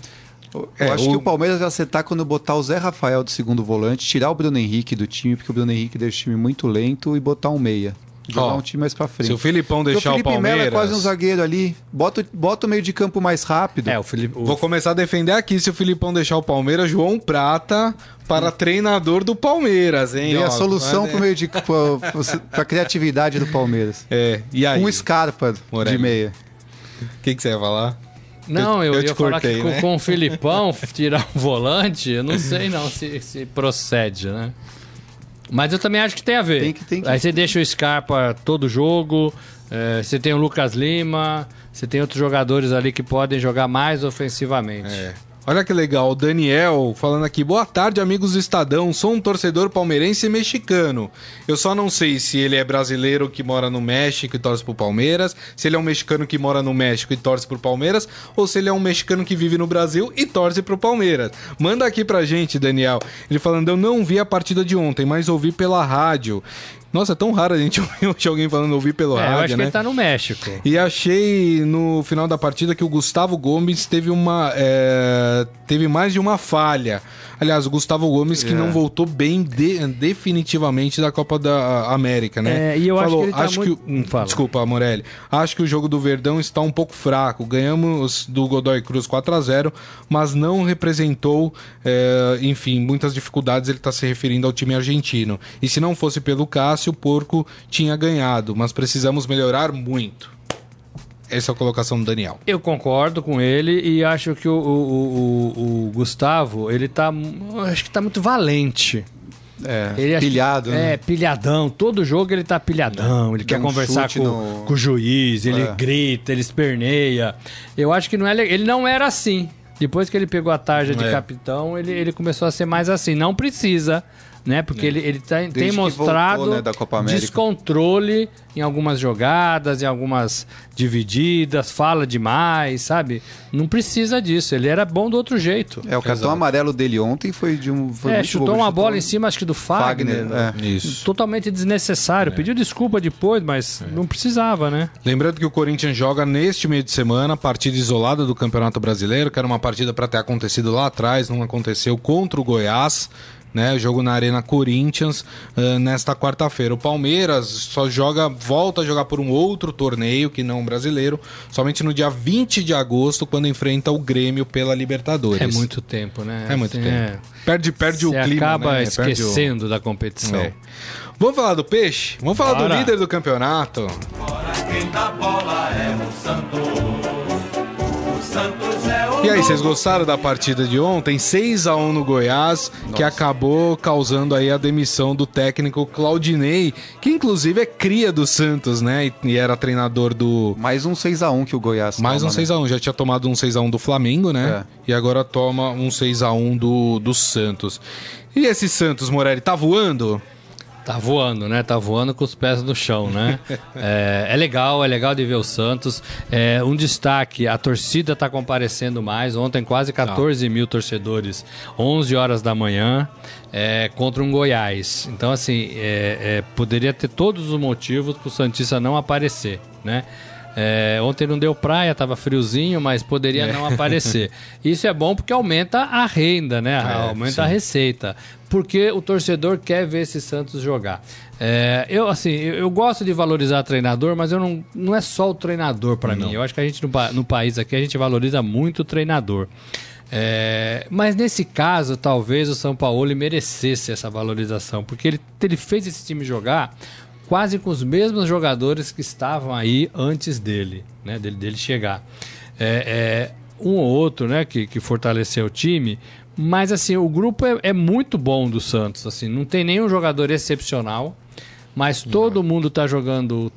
Speaker 4: Eu
Speaker 2: É,
Speaker 4: acho
Speaker 2: o-
Speaker 4: que o Palmeiras vai acertar quando botar o Zé Rafael de segundo volante, tirar o Bruno Henrique do time, porque o Bruno Henrique deixa o time muito lento, e botar um meia. Jogar
Speaker 2: Ó,
Speaker 4: um time mais pra frente.
Speaker 2: Se o Filipão deixar o,
Speaker 4: o Felipe Melo
Speaker 2: Palmeiras...
Speaker 4: é quase um zagueiro ali. Bota, bota o meio de campo mais rápido.
Speaker 3: É, o Felipe. o-
Speaker 2: Vou começar a defender aqui se o Filipão deixar o Palmeiras, João Prata para treinador do Palmeiras, hein?
Speaker 4: Dei
Speaker 2: Ó,
Speaker 4: a solução pro meio de pra, criatividade do Palmeiras.
Speaker 2: É, e aí?
Speaker 4: Um Scarpa
Speaker 2: Morelli.
Speaker 4: de meia.
Speaker 2: O que, que você ia falar?
Speaker 3: Não, eu,
Speaker 2: eu te
Speaker 3: ia falar
Speaker 2: cortei,
Speaker 3: que com,
Speaker 2: né?
Speaker 3: com o Filipão tirar o volante, eu não sei não se, se procede, né? Mas eu também acho que tem a ver.
Speaker 4: Tem que- tem que-
Speaker 3: Aí você deixa o Scarpa todo jogo, eh, você tem o Lucas Lima, você tem outros jogadores ali que podem jogar mais ofensivamente.
Speaker 2: É. Olha que legal, o Daniel falando aqui. Boa tarde, amigos do Estadão. Sou um torcedor palmeirense e mexicano. Eu só não sei se ele é brasileiro que mora no México e torce pro Palmeiras, se ele é um mexicano que mora no México e torce pro Palmeiras, ou se ele é um mexicano que vive no Brasil e torce pro Palmeiras. Manda aqui pra gente, Daniel. Ele falando: Eu não vi a partida de ontem, mas ouvi pela rádio. Nossa, é tão raro a gente ouvir alguém falando ouvir pelo
Speaker 3: É, eu
Speaker 2: rádio,
Speaker 3: acho que
Speaker 2: né?
Speaker 3: ele tá no México.
Speaker 2: E achei no final da partida que o Gustavo Gomes teve uma. é, teve mais de uma falha. Aliás, o Gustavo Gomes que
Speaker 4: É.
Speaker 2: não voltou bem de- definitivamente da Copa da América, né?
Speaker 3: É, e eu acho que ele tá muito-
Speaker 2: o-
Speaker 3: Hum, fala.
Speaker 2: Desculpa, Morelli. Acho que o jogo do Verdão está um pouco fraco. Ganhamos do Godoy Cruz 4 a 0 mas não representou, é, enfim, muitas dificuldades. Ele está se referindo ao time argentino. E se não fosse pelo Cássio, o Porco tinha ganhado. Mas precisamos melhorar muito. Essa é a colocação do Daniel.
Speaker 3: Eu concordo com ele e acho que o, o- o- o- Gustavo, ele tá. Acho que tá muito valente.
Speaker 4: É,
Speaker 3: Ele acha-
Speaker 4: pilhado, né?
Speaker 3: É, pilhadão. Todo jogo ele tá pilhadão. Ele
Speaker 4: Dá
Speaker 3: quer
Speaker 4: um
Speaker 3: conversar com,
Speaker 4: no-
Speaker 3: com o juiz, ele
Speaker 4: É.
Speaker 3: grita, ele esperneia. Eu acho que não é le- ele não era assim. Depois que ele pegou a tarja de
Speaker 2: É.
Speaker 3: capitão, ele, ele começou a ser mais assim. Não precisa, né? Porque ele, ele tá- tem mostrado
Speaker 4: voltou, né, da Copa América.
Speaker 3: descontrole em algumas jogadas, em algumas divididas, fala demais, sabe? Não precisa disso. Ele era bom do outro jeito.
Speaker 4: É, o cartão
Speaker 2: Exato.
Speaker 4: amarelo dele ontem foi de um. Foi
Speaker 3: É,
Speaker 4: muito
Speaker 3: chutou
Speaker 4: bobo,
Speaker 3: uma bola em
Speaker 4: chutou-
Speaker 3: cima, acho que do Fagner.
Speaker 4: Fagner, é.
Speaker 2: Isso.
Speaker 3: Totalmente desnecessário. Pediu desculpa depois, mas não precisava, né?
Speaker 2: Lembrando que o Corinthians joga neste meio de semana, partida isolada do Campeonato Brasileiro, que era uma partida para ter acontecido lá atrás, não aconteceu contra o Goiás. Né, jogo na Arena Corinthians ah, nesta quarta-feira. O Palmeiras só joga, volta a jogar por um outro torneio que não o brasileiro, somente no dia 20 de agosto, quando enfrenta o Grêmio pela Libertadores.
Speaker 3: É muito tempo, né?
Speaker 2: É muito
Speaker 3: Assim,
Speaker 2: tempo. Perde, perde o clima.
Speaker 3: acaba
Speaker 2: né? Perde o-
Speaker 3: esquecendo da competição.
Speaker 2: É. Vamos falar do peixe? Vamos falar do
Speaker 3: Bora.
Speaker 2: líder do campeonato. E aí, vocês gostaram da partida de ontem? 6 a 1 no Goiás, que acabou causando aí a demissão do técnico Claudinei, que inclusive é cria do Santos, né? E- E era treinador do
Speaker 4: Mais um 6x1 que o Goiás
Speaker 2: mais um
Speaker 4: toma, né?
Speaker 2: 6x1, já tinha tomado um 6x1 do Flamengo, né? E agora toma um 6x1 do, do Santos. E esse Santos, Morelli, tá voando?
Speaker 3: Tá voando, né? Tá voando com os pés no chão, né? é, é legal, é legal de ver o Santos. É, um destaque, a torcida tá comparecendo mais. Ontem quase 14 mil torcedores, 11 horas da manhã, é, contra um Goiás. Então, assim, é, é, poderia ter todos os motivos pro Santista não aparecer, né? É, ontem não deu praia, tava friozinho, mas poderia não aparecer. Isso é bom porque aumenta a renda, né? aumenta a receita. Porque o torcedor quer ver esse Santos jogar. É, eu, assim, eu, eu gosto de valorizar treinador, mas eu não, não é só o treinador para mim. Eu acho que a gente no, no país aqui a gente valoriza muito o treinador. É, mas nesse caso, talvez o São Paulo merecesse essa valorização, porque ele, ele fez esse time jogar quase com os mesmos jogadores que estavam aí antes dele, né? Dele, dele chegar. É, é, um ou outro, né? Que, que fortaleceu o time. Mas assim, o grupo é, é muito bom do Santos. Assim, não tem nenhum jogador excepcional, mas todo mundo tá jogando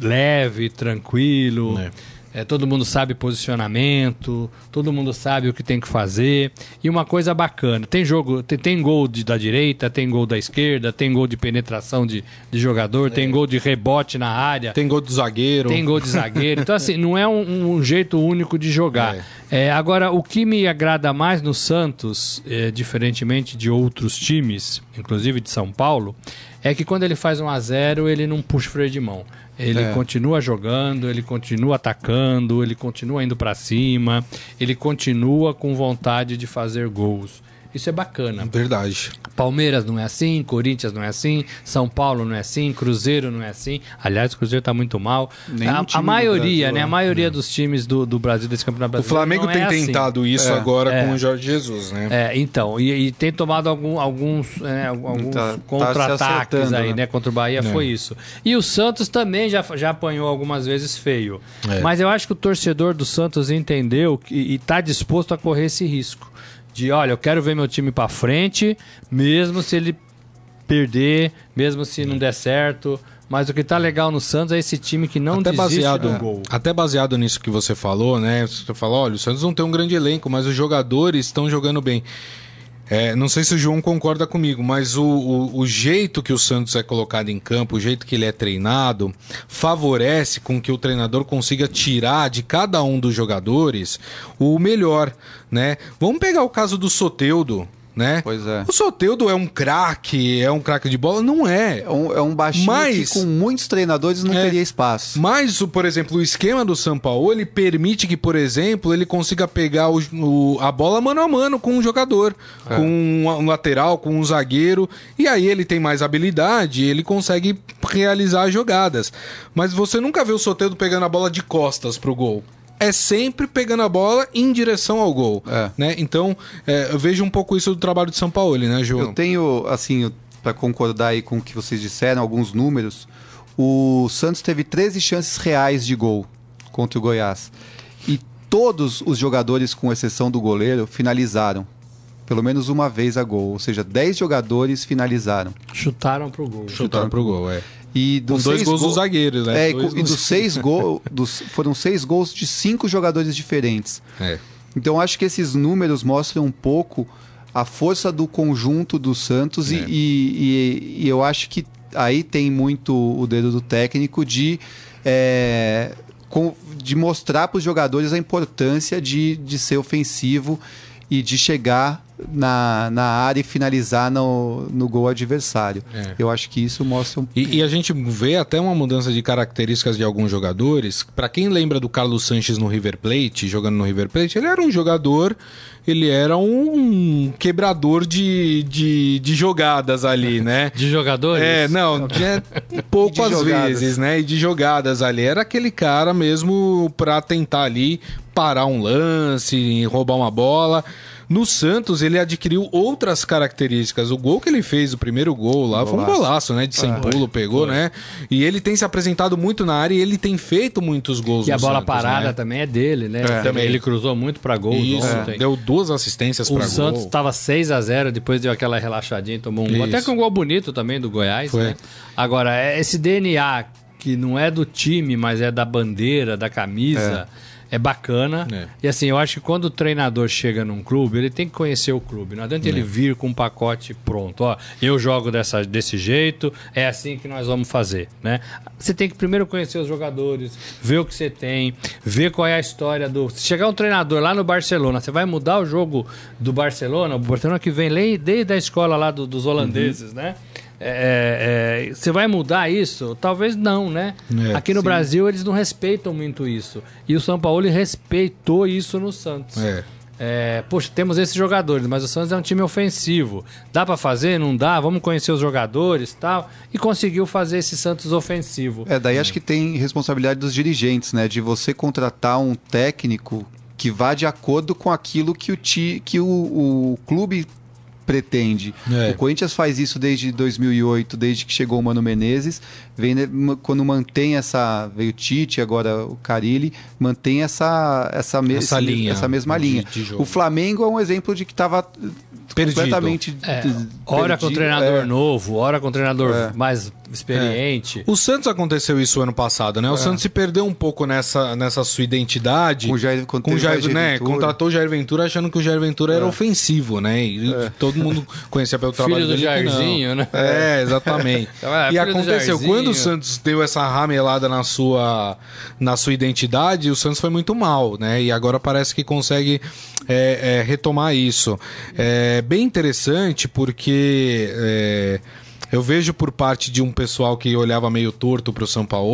Speaker 3: leve, tranquilo.
Speaker 2: É.
Speaker 3: É, todo mundo sabe posicionamento, todo mundo sabe o que tem que fazer. E uma coisa bacana, tem jogo, tem, tem gol de, da direita, tem gol da esquerda, tem gol de penetração de, de jogador, tem gol de rebote na área.
Speaker 2: Tem gol do zagueiro.
Speaker 3: Tem gol de zagueiro. Então, assim, não é um, um jeito único de jogar. É, agora, o que me agrada mais no Santos, é, diferentemente de outros times, inclusive de São Paulo, é que quando ele faz um a 0 ele não puxa o freio de mão. Ele
Speaker 4: É.
Speaker 3: continua jogando, ele continua atacando, ele continua indo pra cima, ele continua com vontade de fazer gols. Isso é bacana.
Speaker 2: Verdade.
Speaker 3: Palmeiras não é assim, Corinthians não é assim, São Paulo não é assim, Cruzeiro não é assim. Aliás, o Cruzeiro tá muito mal.
Speaker 4: Nenhum
Speaker 3: a, a maioria,
Speaker 4: Brasil,
Speaker 3: né? A
Speaker 4: né?
Speaker 3: maioria dos times do, do Brasil, desse campeonato
Speaker 2: O
Speaker 3: brasileiro.
Speaker 2: Flamengo
Speaker 3: não
Speaker 2: tem
Speaker 3: é assim.
Speaker 2: tentado isso
Speaker 4: É,
Speaker 2: agora
Speaker 3: é.
Speaker 2: com o Jorge Jesus, né?
Speaker 3: É, então, e, e tem tomado algum- alguns, é, alguns
Speaker 4: Tá- tá se
Speaker 3: contra-ataques
Speaker 4: acertando,
Speaker 3: aí,
Speaker 4: né?
Speaker 3: né? Contra o Bahia
Speaker 2: É.
Speaker 3: foi isso. E o Santos também já, já apanhou algumas vezes feio.
Speaker 2: É.
Speaker 3: Mas eu acho que o torcedor do Santos entendeu que, e está disposto a correr esse risco. De, olha, eu quero ver meu time para frente, mesmo se ele perder, mesmo se não der certo. Mas o que tá legal no Santos é esse time que não
Speaker 2: até
Speaker 3: desiste
Speaker 2: baseado,
Speaker 3: do gol.
Speaker 2: até baseado nisso que você falou, né? Você falou, olha, o Santos não tem um grande elenco, mas os jogadores estão jogando bem. É, não sei se o João concorda comigo, mas o, o, o jeito que o Santos é colocado em campo, o jeito que ele é treinado, favorece com que o treinador consiga tirar de cada um dos jogadores o melhor, né? Vamos pegar o caso do Soteudo, né?
Speaker 4: Pois é.
Speaker 2: O Soteudo é um craque, é um craque de bola? Não é.
Speaker 4: É um, é um baixinho
Speaker 2: Mas-
Speaker 4: que com muitos treinadores não
Speaker 2: É.
Speaker 4: teria espaço.
Speaker 2: Mas, o- por exemplo, o esquema do São Paulo ele permite que, por exemplo, ele consiga pegar o- o- a bola mano a mano com um jogador, com um, lateral, com um zagueiro, e aí ele tem mais habilidade, ele consegue realizar jogadas. Mas você nunca vê o Soteldo pegando a bola de costas pro gol. É sempre pegando a bola em direção ao gol.
Speaker 4: É.
Speaker 2: Né? Então, é, eu vejo um pouco isso do trabalho de São Paulo, né, João?
Speaker 4: Eu tenho, assim, para concordar aí com o que vocês disseram, alguns números. O Santos teve 13 chances reais de gol contra o Goiás. E todos os jogadores, com exceção do goleiro, finalizaram. Pelo menos uma vez a gol. Ou seja, 10 jogadores finalizaram.
Speaker 3: Chutaram pro gol.
Speaker 2: Chutaram pro gol, é.
Speaker 4: E dos
Speaker 2: dois gols
Speaker 4: gol-
Speaker 2: dos zagueiros, né?
Speaker 4: É, e,
Speaker 2: Dois
Speaker 4: e
Speaker 2: dos-
Speaker 4: seis gols, dos, foram seis gols de cinco jogadores diferentes.
Speaker 2: É.
Speaker 4: Então acho que esses números mostram um pouco a força do conjunto do Santos e-
Speaker 2: É.
Speaker 4: e, e- e eu acho que aí tem muito o dedo do técnico de, é, com- de mostrar para os jogadores a importância de, de ser ofensivo e de chegar na, na área e finalizar no, no gol adversário.
Speaker 2: É.
Speaker 4: Eu acho que isso mostra um
Speaker 2: E, e a gente vê até uma mudança de características de alguns jogadores. Pra quem lembra do Carlos Sanches no River Plate, jogando no River Plate, ele era um jogador, ele era um quebrador de, de, de jogadas ali, né?
Speaker 3: De jogadores?
Speaker 2: É, não,
Speaker 4: jogadas.
Speaker 2: vezes, né? E de jogadas ali. Era aquele cara mesmo pra tentar ali parar um lance, roubar uma bola. No Santos, ele adquiriu outras características. O gol que ele fez, o primeiro gol lá, foi um
Speaker 4: Golaço.
Speaker 2: golaço, né? De sem pulo, pegou, né? E ele tem se apresentado muito na área e ele tem feito muitos gols
Speaker 3: E a bola
Speaker 2: Santos,
Speaker 3: parada
Speaker 2: né?
Speaker 3: também é dele, né?
Speaker 2: É.
Speaker 3: Também. Ele cruzou muito pra gol
Speaker 2: Isso,
Speaker 3: ontem.
Speaker 2: deu duas assistências
Speaker 3: O
Speaker 2: pra
Speaker 3: Santos
Speaker 2: gol.
Speaker 3: estava 6 a 0 depois deu aquela relaxadinha e tomou um gol. Até com um gol bonito também do Goiás,
Speaker 2: Foi.
Speaker 3: né? Agora, é esse DNA que não é do time, mas é da bandeira, da camisa, é, bacana.
Speaker 2: É.
Speaker 3: E assim, eu acho que quando o treinador chega num clube, ele tem que conhecer o clube. Não adianta
Speaker 2: É.
Speaker 3: ele vir com um pacote pronto. Ó, eu jogo dessa, desse jeito, é assim que nós vamos fazer, né? Você tem que primeiro conhecer os jogadores, ver o que você tem, ver qual é a história do... Se chegar um treinador lá no Barcelona, você vai mudar o jogo do Barcelona, o Barcelona que vem desde a escola lá do- dos holandeses, né? É, é, você vai mudar isso? Talvez não, né?
Speaker 2: É,
Speaker 3: Aqui no
Speaker 2: sim.
Speaker 3: Brasil eles não respeitam muito isso. E o São Paulo respeitou isso no Santos.
Speaker 2: É.
Speaker 3: É, poxa, temos esses jogadores, mas o Santos é um time ofensivo. Dá pra fazer? Não dá? Vamos conhecer os jogadores tal. E conseguiu fazer esse Santos ofensivo.
Speaker 4: É, daí acho que tem responsabilidade dos dirigentes, né? De você contratar um técnico que vá de acordo com aquilo que o, ti, que o, o clube pretende.
Speaker 2: É.
Speaker 4: O Corinthians faz isso desde 2008, desde que chegou o Mano Menezes. Vem, quando mantém essa. Veio o Tite, agora o Carilli, mantém essa, essa, me-
Speaker 2: Essa
Speaker 4: esse-
Speaker 2: linha
Speaker 4: essa mesma
Speaker 2: de-
Speaker 4: linha.
Speaker 2: de jogo.
Speaker 4: o Flamengo é um exemplo de que estava
Speaker 2: Perdido.
Speaker 4: completamente.
Speaker 3: É, hora com treinador
Speaker 4: É.
Speaker 3: novo, hora com treinador
Speaker 4: É.
Speaker 3: mais experiente.
Speaker 2: O Santos aconteceu isso ano passado, né? O Santos se perdeu um pouco nessa, nessa sua identidade.
Speaker 4: Com o Jair- quando
Speaker 2: com o Jair,
Speaker 4: Jair
Speaker 2: né?
Speaker 4: Ventura.
Speaker 2: Contratou o Jair Ventura achando que o Jair Ventura era ofensivo, né? E todo mundo conhecia pelo trabalho
Speaker 3: Filho do
Speaker 2: dele não.
Speaker 3: Jairzinho, né?
Speaker 2: É, exatamente.
Speaker 3: É,
Speaker 2: e aconteceu, quando o Santos deu essa ramelada na sua, na sua identidade, o Santos foi muito mal, né? E agora parece que consegue é, é, retomar isso. É bem interessante porque é, eu vejo por parte de um pessoal que olhava meio torto pro São Paulo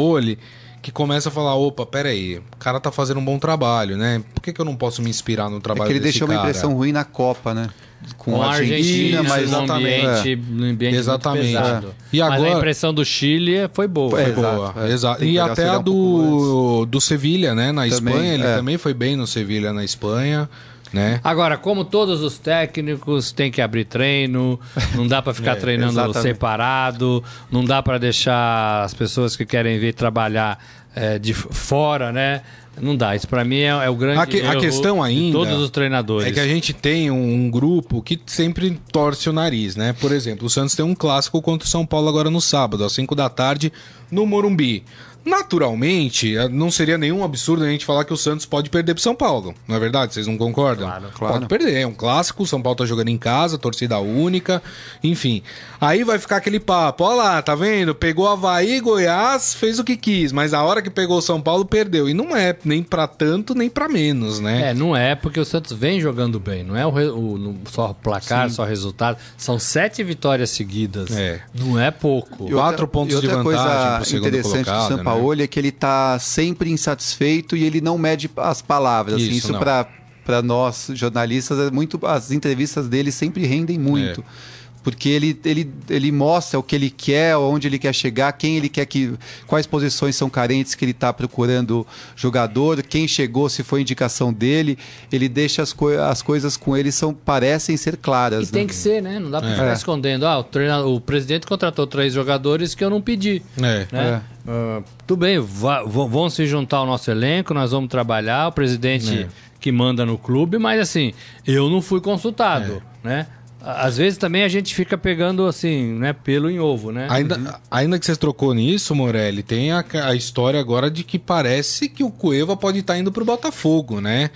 Speaker 2: que começa a falar, opa, peraí, o cara tá fazendo um bom trabalho, né? Por que, que eu não posso me inspirar no
Speaker 4: É
Speaker 2: trabalho
Speaker 4: que ele
Speaker 2: desse
Speaker 4: deixou uma
Speaker 2: cara?
Speaker 4: impressão ruim na Copa, né?
Speaker 3: Com a Argentina,
Speaker 2: mas
Speaker 3: mas
Speaker 2: exatamente.
Speaker 3: ambiente, num ambiente
Speaker 2: Exatamente. É. E
Speaker 3: Mas
Speaker 2: agora-
Speaker 3: a impressão do Chile foi boa.
Speaker 4: É,
Speaker 2: Foi boa,
Speaker 4: é.
Speaker 2: exato. E até a
Speaker 4: um pouco
Speaker 2: do, do Sevilha, né? Na
Speaker 4: Também,
Speaker 2: Espanha, ele
Speaker 4: é.
Speaker 2: também foi bem no Sevilha na Espanha, né?
Speaker 3: Agora, como todos os técnicos, tem que abrir treino, não dá pra ficar treinando
Speaker 4: exatamente.
Speaker 3: separado, não dá pra deixar as pessoas que querem vir trabalhar é, de fora, né? Não dá. Isso pra mim é, é o grande
Speaker 2: A, que- a questão ainda
Speaker 3: todos os treinadores.
Speaker 2: é que a gente tem um, um grupo que sempre torce o nariz, né? Por exemplo, o Santos tem um clássico contra o São Paulo agora no sábado, às 5 da tarde, no Morumbi. Naturalmente, eh, não seria nenhum absurdo a gente falar que o Santos pode perder pro São Paulo, não é verdade? Vocês não concordam?
Speaker 3: Claro,
Speaker 4: claro.
Speaker 2: Pode perder, é um clássico, o São Paulo tá jogando em casa, torcida única, enfim. Aí vai ficar aquele papo, ó lá, tá vendo? Pegou Havaí, Goiás, fez o que quis, mas a hora que pegou o São Paulo, perdeu. E não é nem pra tanto, nem pra menos, né?
Speaker 3: É, não é porque o Santos vem jogando bem, não é o, o- só placar, só resultado. São sete vitórias seguidas.
Speaker 2: É.
Speaker 3: Não é pouco.
Speaker 4: E outra-
Speaker 2: Quatro pontos
Speaker 4: e outra
Speaker 2: de vantagem
Speaker 4: coisa
Speaker 2: pro segundo
Speaker 4: interessante
Speaker 2: colocado,
Speaker 4: do
Speaker 2: né?
Speaker 4: Sampaoli é que ele tá sempre insatisfeito e ele não mede as palavras. Assim,
Speaker 2: Isso,
Speaker 4: Isso, para nós jornalistas é muito as entrevistas dele sempre rendem muito.
Speaker 2: É.
Speaker 4: Porque ele, ele, ele mostra o que ele quer, onde ele quer chegar, quem ele quer que. quais posições são carentes que ele está procurando jogador, quem chegou, se foi indicação dele. Ele deixa as, coi- as coisas com ele são, parecem ser claras.
Speaker 3: E tem
Speaker 4: né?
Speaker 3: que ser, né? Não dá pra
Speaker 2: É.
Speaker 3: ficar escondendo. Ah, o, treina- o presidente contratou três jogadores que eu não pedi.
Speaker 2: É.
Speaker 3: Né? Ah, tudo bem, vão se juntar ao nosso elenco, nós vamos trabalhar, o presidente
Speaker 2: É.
Speaker 3: que manda no clube, mas assim, eu não fui consultado,
Speaker 2: É.
Speaker 3: né? Às vezes também a gente fica pegando assim, né, pelo em ovo, né?
Speaker 2: Ainda, ainda que você trocou nisso, Morelli, tem a, a história agora de que parece que o Cueva pode estar indo pro Botafogo, né?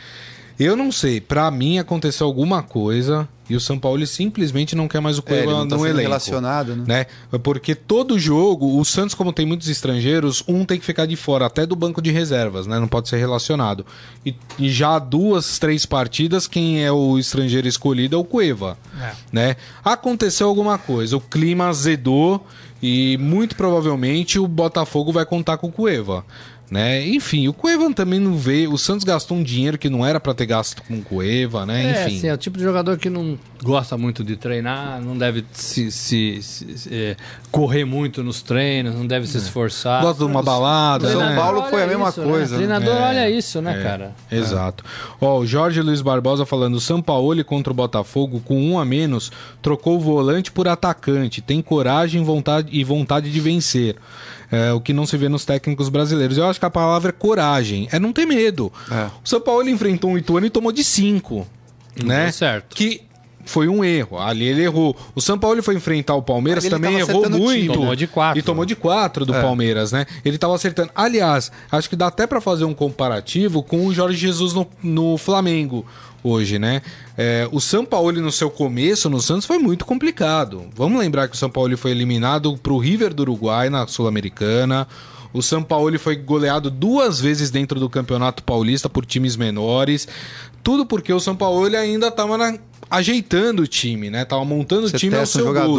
Speaker 2: Eu não sei, pra mim aconteceu alguma coisa e o São Paulo simplesmente não quer mais o
Speaker 4: É, ele
Speaker 2: Cueva
Speaker 4: não tá
Speaker 2: no
Speaker 4: sendo
Speaker 2: elenco.
Speaker 4: relacionado, né?
Speaker 2: né? Porque todo jogo, o Santos, como tem muitos estrangeiros, um tem que ficar de fora, até do banco de reservas, né? Não pode ser relacionado. E, e já há duas, três partidas, quem é o estrangeiro escolhido é o Cueva, né? Aconteceu alguma coisa, o clima azedou e muito provavelmente o Botafogo vai contar com o Cueva. Né? Enfim, o Cueva também não veio. O Santos gastou um dinheiro que não era pra ter gasto com o Cueva, né?
Speaker 3: É,
Speaker 2: Enfim.
Speaker 3: assim, é o tipo de jogador que não gosta muito de treinar, não deve se, se- se- se- é, correr muito nos treinos, não deve se esforçar.
Speaker 2: Gosta de uma balada,
Speaker 4: São
Speaker 2: né?
Speaker 4: Paulo foi a mesma
Speaker 3: isso,
Speaker 4: coisa,
Speaker 3: Né?
Speaker 4: né?
Speaker 3: Treinador
Speaker 2: É,
Speaker 3: olha isso, né,
Speaker 2: é,
Speaker 3: cara?
Speaker 2: Exato. Ó, o Jorge Luiz Barbosa falando: São Paulo contra o Botafogo, com um a menos, trocou o volante por atacante, tem coragem vontade, e vontade de vencer. É, o que não se vê nos técnicos brasileiros. Eu acho que a palavra é coragem, é não ter medo.
Speaker 4: É.
Speaker 2: O São Paulo enfrentou um Ituano e tomou de 5.
Speaker 3: Não
Speaker 2: Né?
Speaker 3: certo.
Speaker 2: Que foi um erro. Ali ele errou. O São Paulo foi enfrentar o Palmeiras, também errou muito.
Speaker 3: Tomou de quatro.
Speaker 2: E tomou de 4 do
Speaker 4: É.
Speaker 2: Palmeiras, né? Ele tava acertando. Aliás, acho que dá até pra fazer um comparativo com o Jorge Jesus no, no Flamengo hoje, né? É, o São Paulo no seu começo no Santos foi muito complicado. Vamos lembrar que o São Paulo foi eliminado pro River do Uruguai na Sul-Americana. O São Paulo foi goleado duas vezes dentro do Campeonato Paulista por times menores. Tudo porque o São Paulo ainda estava ajeitando o time, né? Tava montando o
Speaker 4: Você
Speaker 2: time ao
Speaker 4: testa um
Speaker 2: seu
Speaker 4: jogador,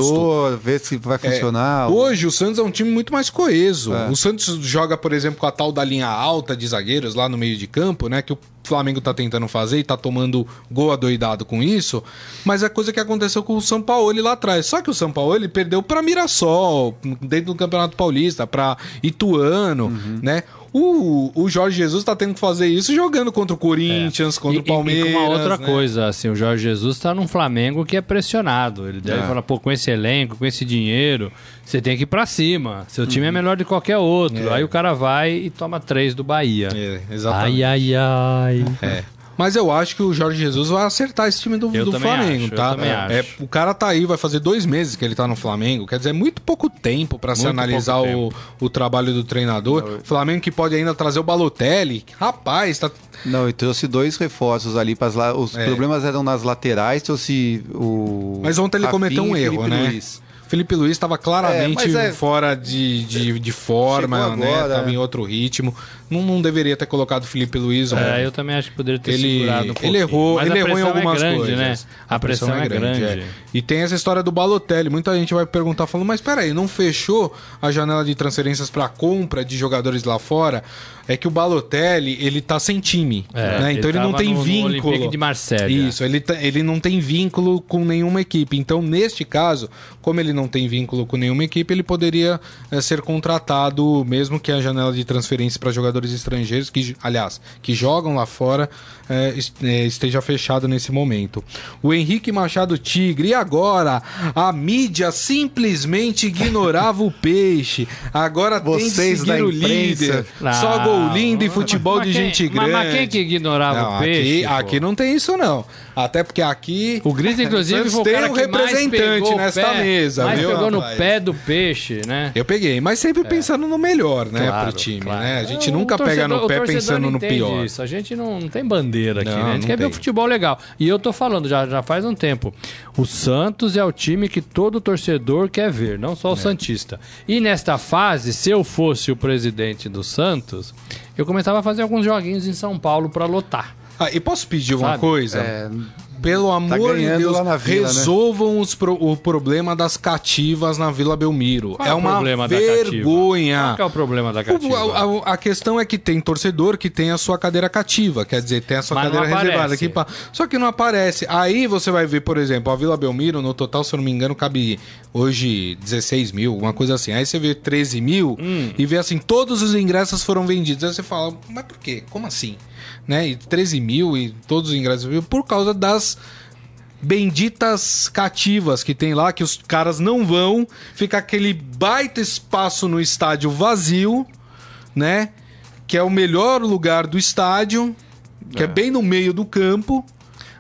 Speaker 2: gosto.
Speaker 4: vê se vai
Speaker 2: É,
Speaker 4: funcionar.
Speaker 2: Hoje o Santos é um time muito mais coeso.
Speaker 4: É.
Speaker 2: O Santos joga, por exemplo, com a tal da linha alta de zagueiros lá no meio de campo, né? Que o Flamengo tá tentando fazer e tá tomando gol adoidado com isso. Mas é coisa que aconteceu com o São Paulo lá atrás. Só que o São Paulo ele perdeu para Mirassol, dentro do Campeonato Paulista, para Ituano,
Speaker 3: Uhum.
Speaker 2: né? O, o Jorge Jesus tá tendo que fazer isso jogando contra o Corinthians, contra
Speaker 3: É. E-
Speaker 2: o Palmeiras.
Speaker 3: E, uma outra
Speaker 2: né?
Speaker 3: coisa, assim, o Jorge Jesus tá num Flamengo que é pressionado. Ele deve
Speaker 4: É.
Speaker 3: falar, pô, com esse elenco, com esse dinheiro, você tem que ir pra cima. Seu time é melhor de qualquer outro.
Speaker 2: É.
Speaker 3: Aí o cara vai e toma três do Bahia.
Speaker 2: É, exatamente.
Speaker 3: Ai, ai, ai.
Speaker 2: É. Mas eu acho que o Jorge Jesus vai acertar esse time do,
Speaker 3: Eu
Speaker 2: do Flamengo,
Speaker 3: acho, eu
Speaker 2: tá?
Speaker 3: também
Speaker 2: É,
Speaker 3: acho.
Speaker 2: o cara tá aí, vai fazer dois meses que ele tá no Flamengo. Quer dizer, é muito pouco tempo pra se analisar o, o trabalho do treinador. Flamengo que pode ainda trazer o Balotelli. Rapaz, tá.
Speaker 4: Não, e trouxe dois reforços ali. Pras la... Os
Speaker 2: É.
Speaker 4: problemas eram nas laterais, trouxe o.
Speaker 2: Mas ontem ele
Speaker 4: Rafinha
Speaker 2: cometeu um
Speaker 4: e
Speaker 2: erro,
Speaker 4: Felipe
Speaker 2: né?
Speaker 4: Luiz.
Speaker 2: Felipe Luiz estava claramente
Speaker 4: É, é-
Speaker 2: fora de, de, de forma,
Speaker 4: Chegou
Speaker 2: né?
Speaker 4: agora,
Speaker 2: Tava
Speaker 4: é.
Speaker 2: em outro ritmo. Não, não deveria ter colocado o Felipe Luiz.
Speaker 3: É, eu também acho que poderia ter
Speaker 2: Ele,
Speaker 3: segurado um
Speaker 2: ele errou,
Speaker 3: Mas
Speaker 2: ele
Speaker 3: a
Speaker 2: errou em
Speaker 3: pressão
Speaker 2: algumas
Speaker 3: é grande,
Speaker 2: coisas.
Speaker 3: né? A pressão, é grande.
Speaker 2: é. E tem essa história do Balotelli. Muita gente vai perguntar, falando, mas peraí, não fechou a janela de transferências para compra de jogadores lá fora? É que o Balotelli, ele tá sem time.
Speaker 3: É,
Speaker 2: né? Então ele, não
Speaker 3: tava
Speaker 2: tem
Speaker 3: no- no
Speaker 2: vínculo.
Speaker 3: Olympique de Marseille.
Speaker 2: Isso, ele, tá- ele não tem vínculo com nenhuma equipe. Então, neste caso, como ele não tem vínculo com nenhuma equipe, ele poderia eh, ser contratado, mesmo que a janela de transferência para jogadores estrangeiros, que, aliás, que jogam lá fora, est- eh, esteja fechado nesse momento. O Henrique Machado Tigre, e agora? A mídia simplesmente ignorava o peixe. Agora tem que
Speaker 4: Vocês
Speaker 2: seguir o líder. Só
Speaker 3: Não.
Speaker 2: gol lindo e futebol
Speaker 3: Mas
Speaker 2: de
Speaker 3: quem-
Speaker 2: gente
Speaker 3: mas-
Speaker 2: grande.
Speaker 3: Mas quem que ignorava
Speaker 2: Não,
Speaker 3: o peixe?
Speaker 2: aqui, aqui não tem isso, não. Até porque aqui.
Speaker 3: O Gris, inclusive, foi o
Speaker 2: tem um representante nesta
Speaker 3: pé,
Speaker 2: mesa, viu,
Speaker 3: pegou no pé do peixe, né?
Speaker 2: Eu peguei, mas sempre pensando no melhor, né,
Speaker 3: Claro,
Speaker 2: pro time,
Speaker 3: claro.
Speaker 2: né? A gente
Speaker 3: O
Speaker 2: nunca pega
Speaker 3: torcedor-
Speaker 2: no
Speaker 3: o
Speaker 2: pé pensando no pior.
Speaker 3: Isso. A gente não, não tem bandeira aqui,
Speaker 2: Não,
Speaker 3: né? A gente quer ver
Speaker 2: tem.
Speaker 3: o futebol legal. E eu tô falando já, já faz um tempo. O Santos é o time que todo torcedor quer ver, não
Speaker 2: É.
Speaker 3: só o Santista. E nesta fase, se eu fosse o presidente do Santos, eu começava a fazer alguns joguinhos em São Paulo pra lotar.
Speaker 2: Ah, e posso pedir uma
Speaker 3: Sabe?
Speaker 2: coisa?
Speaker 4: É,
Speaker 2: Pelo amor de
Speaker 4: ganhando
Speaker 2: Deus,
Speaker 4: Vila, né?
Speaker 2: resolvam os pro- o problema das cativas na Vila Belmiro. É
Speaker 3: o
Speaker 2: uma
Speaker 3: problema da cativa?
Speaker 2: vergonha.
Speaker 3: Qual que é o problema da
Speaker 2: O-
Speaker 3: cativa?
Speaker 2: a, a- a questão é que tem torcedor que tem a sua cadeira cativa, quer dizer, tem a sua
Speaker 3: Mas
Speaker 2: cadeira reservada. aqui pra- Só que não aparece. Aí você vai ver, por exemplo, a Vila Belmiro, no total, se eu não me engano, cabe hoje 16 mil, uma coisa assim. Aí você vê 13 mil
Speaker 3: Hum.
Speaker 2: e vê assim, todos os ingressos foram vendidos. Aí você fala, mas por quê? Como assim? Né? E 13 mil e todos os ingressos por causa das benditas cativas que tem lá, que os caras não vão, fica aquele baita espaço no estádio vazio, né? Que é o melhor lugar do estádio, que é, bem no meio do campo.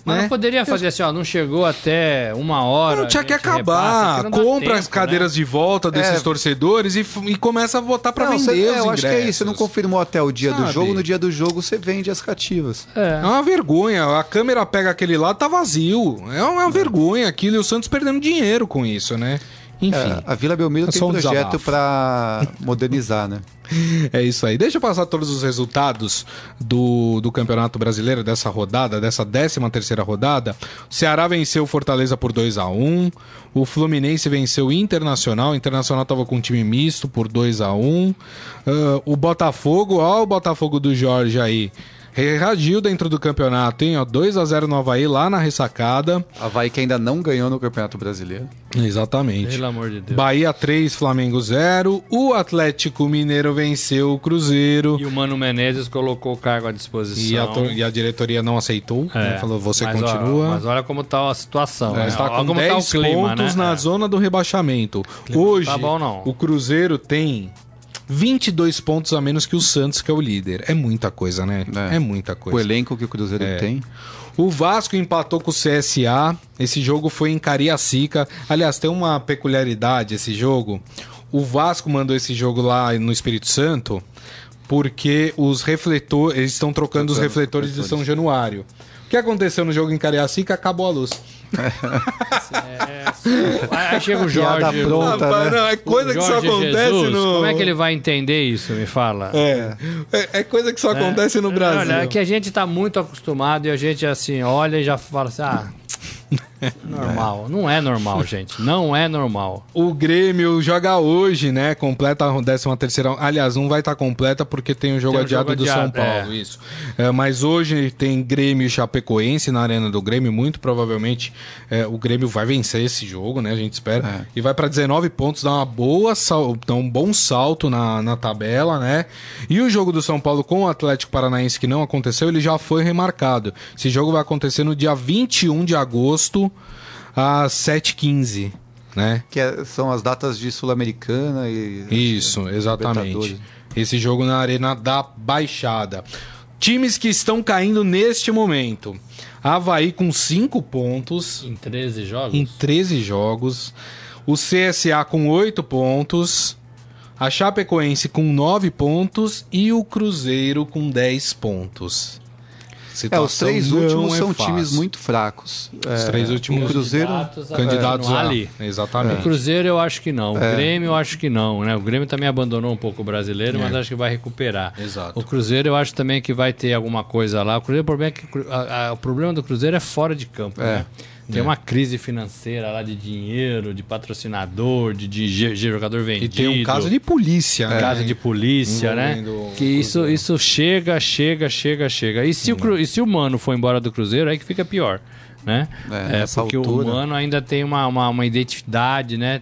Speaker 3: Mas
Speaker 2: né?
Speaker 3: não poderia fazer assim, ó, não chegou até uma hora.
Speaker 2: Não, tinha
Speaker 3: a
Speaker 2: que acabar.
Speaker 3: repassa, que
Speaker 2: Compra
Speaker 3: tempo,
Speaker 2: as cadeiras de volta desses
Speaker 4: É.
Speaker 2: torcedores e, e começa a votar pra
Speaker 4: não,
Speaker 2: vender
Speaker 4: você-
Speaker 2: os
Speaker 4: é, eu
Speaker 2: ingressos.
Speaker 4: acho que é isso. Você não confirmou até o dia do
Speaker 2: Sabe?
Speaker 4: jogo. No dia do jogo você vende as cativas.
Speaker 3: né?
Speaker 2: É uma vergonha. A câmera pega aquele lado, tá vazio. É uma vergonha aquilo. E o Santos perdendo dinheiro com isso, né? Enfim.
Speaker 4: É, a Vila Belmiro
Speaker 2: É
Speaker 4: tem
Speaker 2: um
Speaker 4: projeto pra modernizar, né?
Speaker 2: É isso aí. Deixa eu passar todos os resultados do, do Campeonato Brasileiro dessa rodada, dessa 13 terceira rodada. O Ceará venceu o Fortaleza por 2 a 1 O Fluminense venceu o Internacional. O Internacional estava com um time misto por 2 a 1 Ah, O Botafogo, ó o Botafogo do Jorge aí. Reagiu dentro do campeonato, hein? Ó, 2 a 0 no Havaí lá na ressacada.
Speaker 4: Havaí que ainda não ganhou no Campeonato Brasileiro.
Speaker 2: Exatamente.
Speaker 3: Pelo amor de Deus.
Speaker 2: Bahia 3, Flamengo 0. O Atlético Mineiro venceu o Cruzeiro.
Speaker 3: E o Mano Menezes colocou o cargo à disposição.
Speaker 2: E a, e a diretoria não aceitou.
Speaker 3: É,
Speaker 2: né? Falou, você
Speaker 3: mas, ó,
Speaker 2: continua.
Speaker 3: mas olha como tá a situação. né?
Speaker 2: Mas está com
Speaker 3: como
Speaker 2: 10
Speaker 3: tá clima,
Speaker 2: pontos
Speaker 3: né?
Speaker 2: na
Speaker 3: É.
Speaker 2: zona do rebaixamento.
Speaker 3: não
Speaker 2: Hoje,
Speaker 3: tá bom, não.
Speaker 2: o Cruzeiro tem 22 pontos a menos que o Santos, que é o líder. É muita coisa, né? É,
Speaker 4: É.
Speaker 2: muita
Speaker 4: O
Speaker 2: coisa.
Speaker 4: elenco que o Cruzeiro
Speaker 2: É.
Speaker 4: tem.
Speaker 2: O Vasco empatou com o CSA. Esse jogo foi em Cariacica. Aliás, tem uma peculiaridade esse jogo. O Vasco mandou esse jogo lá no Espírito Santo porque os refletores, eles estão trocando os
Speaker 4: Trocando os
Speaker 2: refletores de
Speaker 4: refletores.
Speaker 2: São Januário. O que aconteceu no jogo em Cariacica? Acabou a luz.
Speaker 3: Aí chega o
Speaker 4: Piada
Speaker 3: Jorge.
Speaker 4: pronta,
Speaker 2: Rapaz,
Speaker 4: né?
Speaker 2: não, é coisa
Speaker 3: o
Speaker 2: que só acontece
Speaker 3: Jesus,
Speaker 2: no.
Speaker 3: Como é que ele vai entender isso? Me fala.
Speaker 2: É, é, é coisa que só acontece no Brasil.
Speaker 3: Olha, é que a gente tá muito acostumado e a gente assim olha e já fala assim, ah, normal. Não é normal, gente. Não é normal.
Speaker 2: O Grêmio joga hoje, né? Completa a 13 terceira. Aliás, não vai estar completa porque tem o jogo
Speaker 3: Tem um
Speaker 2: adiado
Speaker 3: jogo
Speaker 2: do São
Speaker 3: adiado,
Speaker 2: Paulo, isso. É, mas hoje tem Grêmio e Chapecoense na arena do Grêmio. Muito provavelmente é, o Grêmio vai vencer esse jogo, né? A gente espera.
Speaker 4: É.
Speaker 2: E vai para 19 pontos, dá uma boa sal... dá um bom salto na, na tabela, né? E o jogo do São Paulo com o Atlético Paranaense que não aconteceu, ele já foi remarcado. Esse jogo vai acontecer no dia 21 de agosto às 7h15, né?
Speaker 4: Que é- são as datas de Sul-Americana e.
Speaker 2: Isso, exatamente.
Speaker 4: Libertadores.
Speaker 2: Esse jogo na Arena da Baixada. Times que estão caindo neste momento. Havaí com 5 pontos
Speaker 3: Em 13 jogos?
Speaker 2: em 13 jogos. O CSA com 8 pontos. A Chapecoense com 9 pontos. E o Cruzeiro com 10 pontos.
Speaker 4: É, os
Speaker 2: Situação
Speaker 4: três últimos
Speaker 2: é
Speaker 4: são
Speaker 2: fácil.
Speaker 4: times muito fracos.
Speaker 2: Os
Speaker 4: É,
Speaker 2: três últimos
Speaker 4: O Cruzeiro.
Speaker 3: Candidatos a-
Speaker 2: candidatos a...
Speaker 3: ali.
Speaker 2: Exatamente.
Speaker 3: O Cruzeiro eu acho que não. O
Speaker 4: É.
Speaker 3: Grêmio eu acho que não, né? O Grêmio também abandonou um pouco o brasileiro, mas
Speaker 2: É.
Speaker 3: acho que vai recuperar.
Speaker 2: Exato.
Speaker 3: O Cruzeiro eu acho também que vai ter alguma coisa lá. O Cruzeiro, o problema é que a- a- o problema do Cruzeiro é fora de campo,
Speaker 4: É.
Speaker 3: né? Tem uma crise financeira lá de dinheiro, de patrocinador, de, de ge- jogador
Speaker 2: E
Speaker 3: vendido.
Speaker 2: tem um caso de polícia, né?
Speaker 3: Casa de polícia, né?
Speaker 2: O
Speaker 3: Que isso, isso chega, chega, chega, chega. E se, o, Cru- e se o Mano for embora do Cruzeiro, aí que fica pior, né?
Speaker 4: É,
Speaker 3: É, porque o
Speaker 4: altura.
Speaker 3: Mano ainda tem uma, uma, uma identidade, né?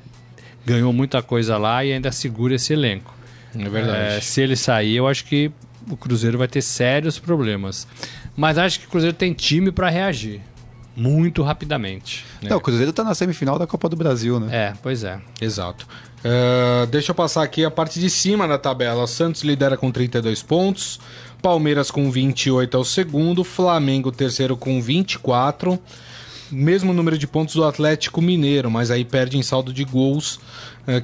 Speaker 3: Ganhou muita coisa lá e ainda segura esse elenco.
Speaker 2: É verdade.
Speaker 3: É, se ele sair, eu acho que o Cruzeiro vai ter sérios problemas. Mas acho que o Cruzeiro tem time para reagir muito rapidamente.
Speaker 4: Não, o Cruzeiro tá na semifinal da Copa do Brasil, né?
Speaker 3: É, pois é.
Speaker 2: Exato. É, deixa eu passar aqui a parte de cima da tabela. Santos lidera com 32 pontos. Palmeiras com 28 é o segundo. Flamengo terceiro com 24. Mesmo número de pontos do Atlético Mineiro, mas aí perde em saldo de gols,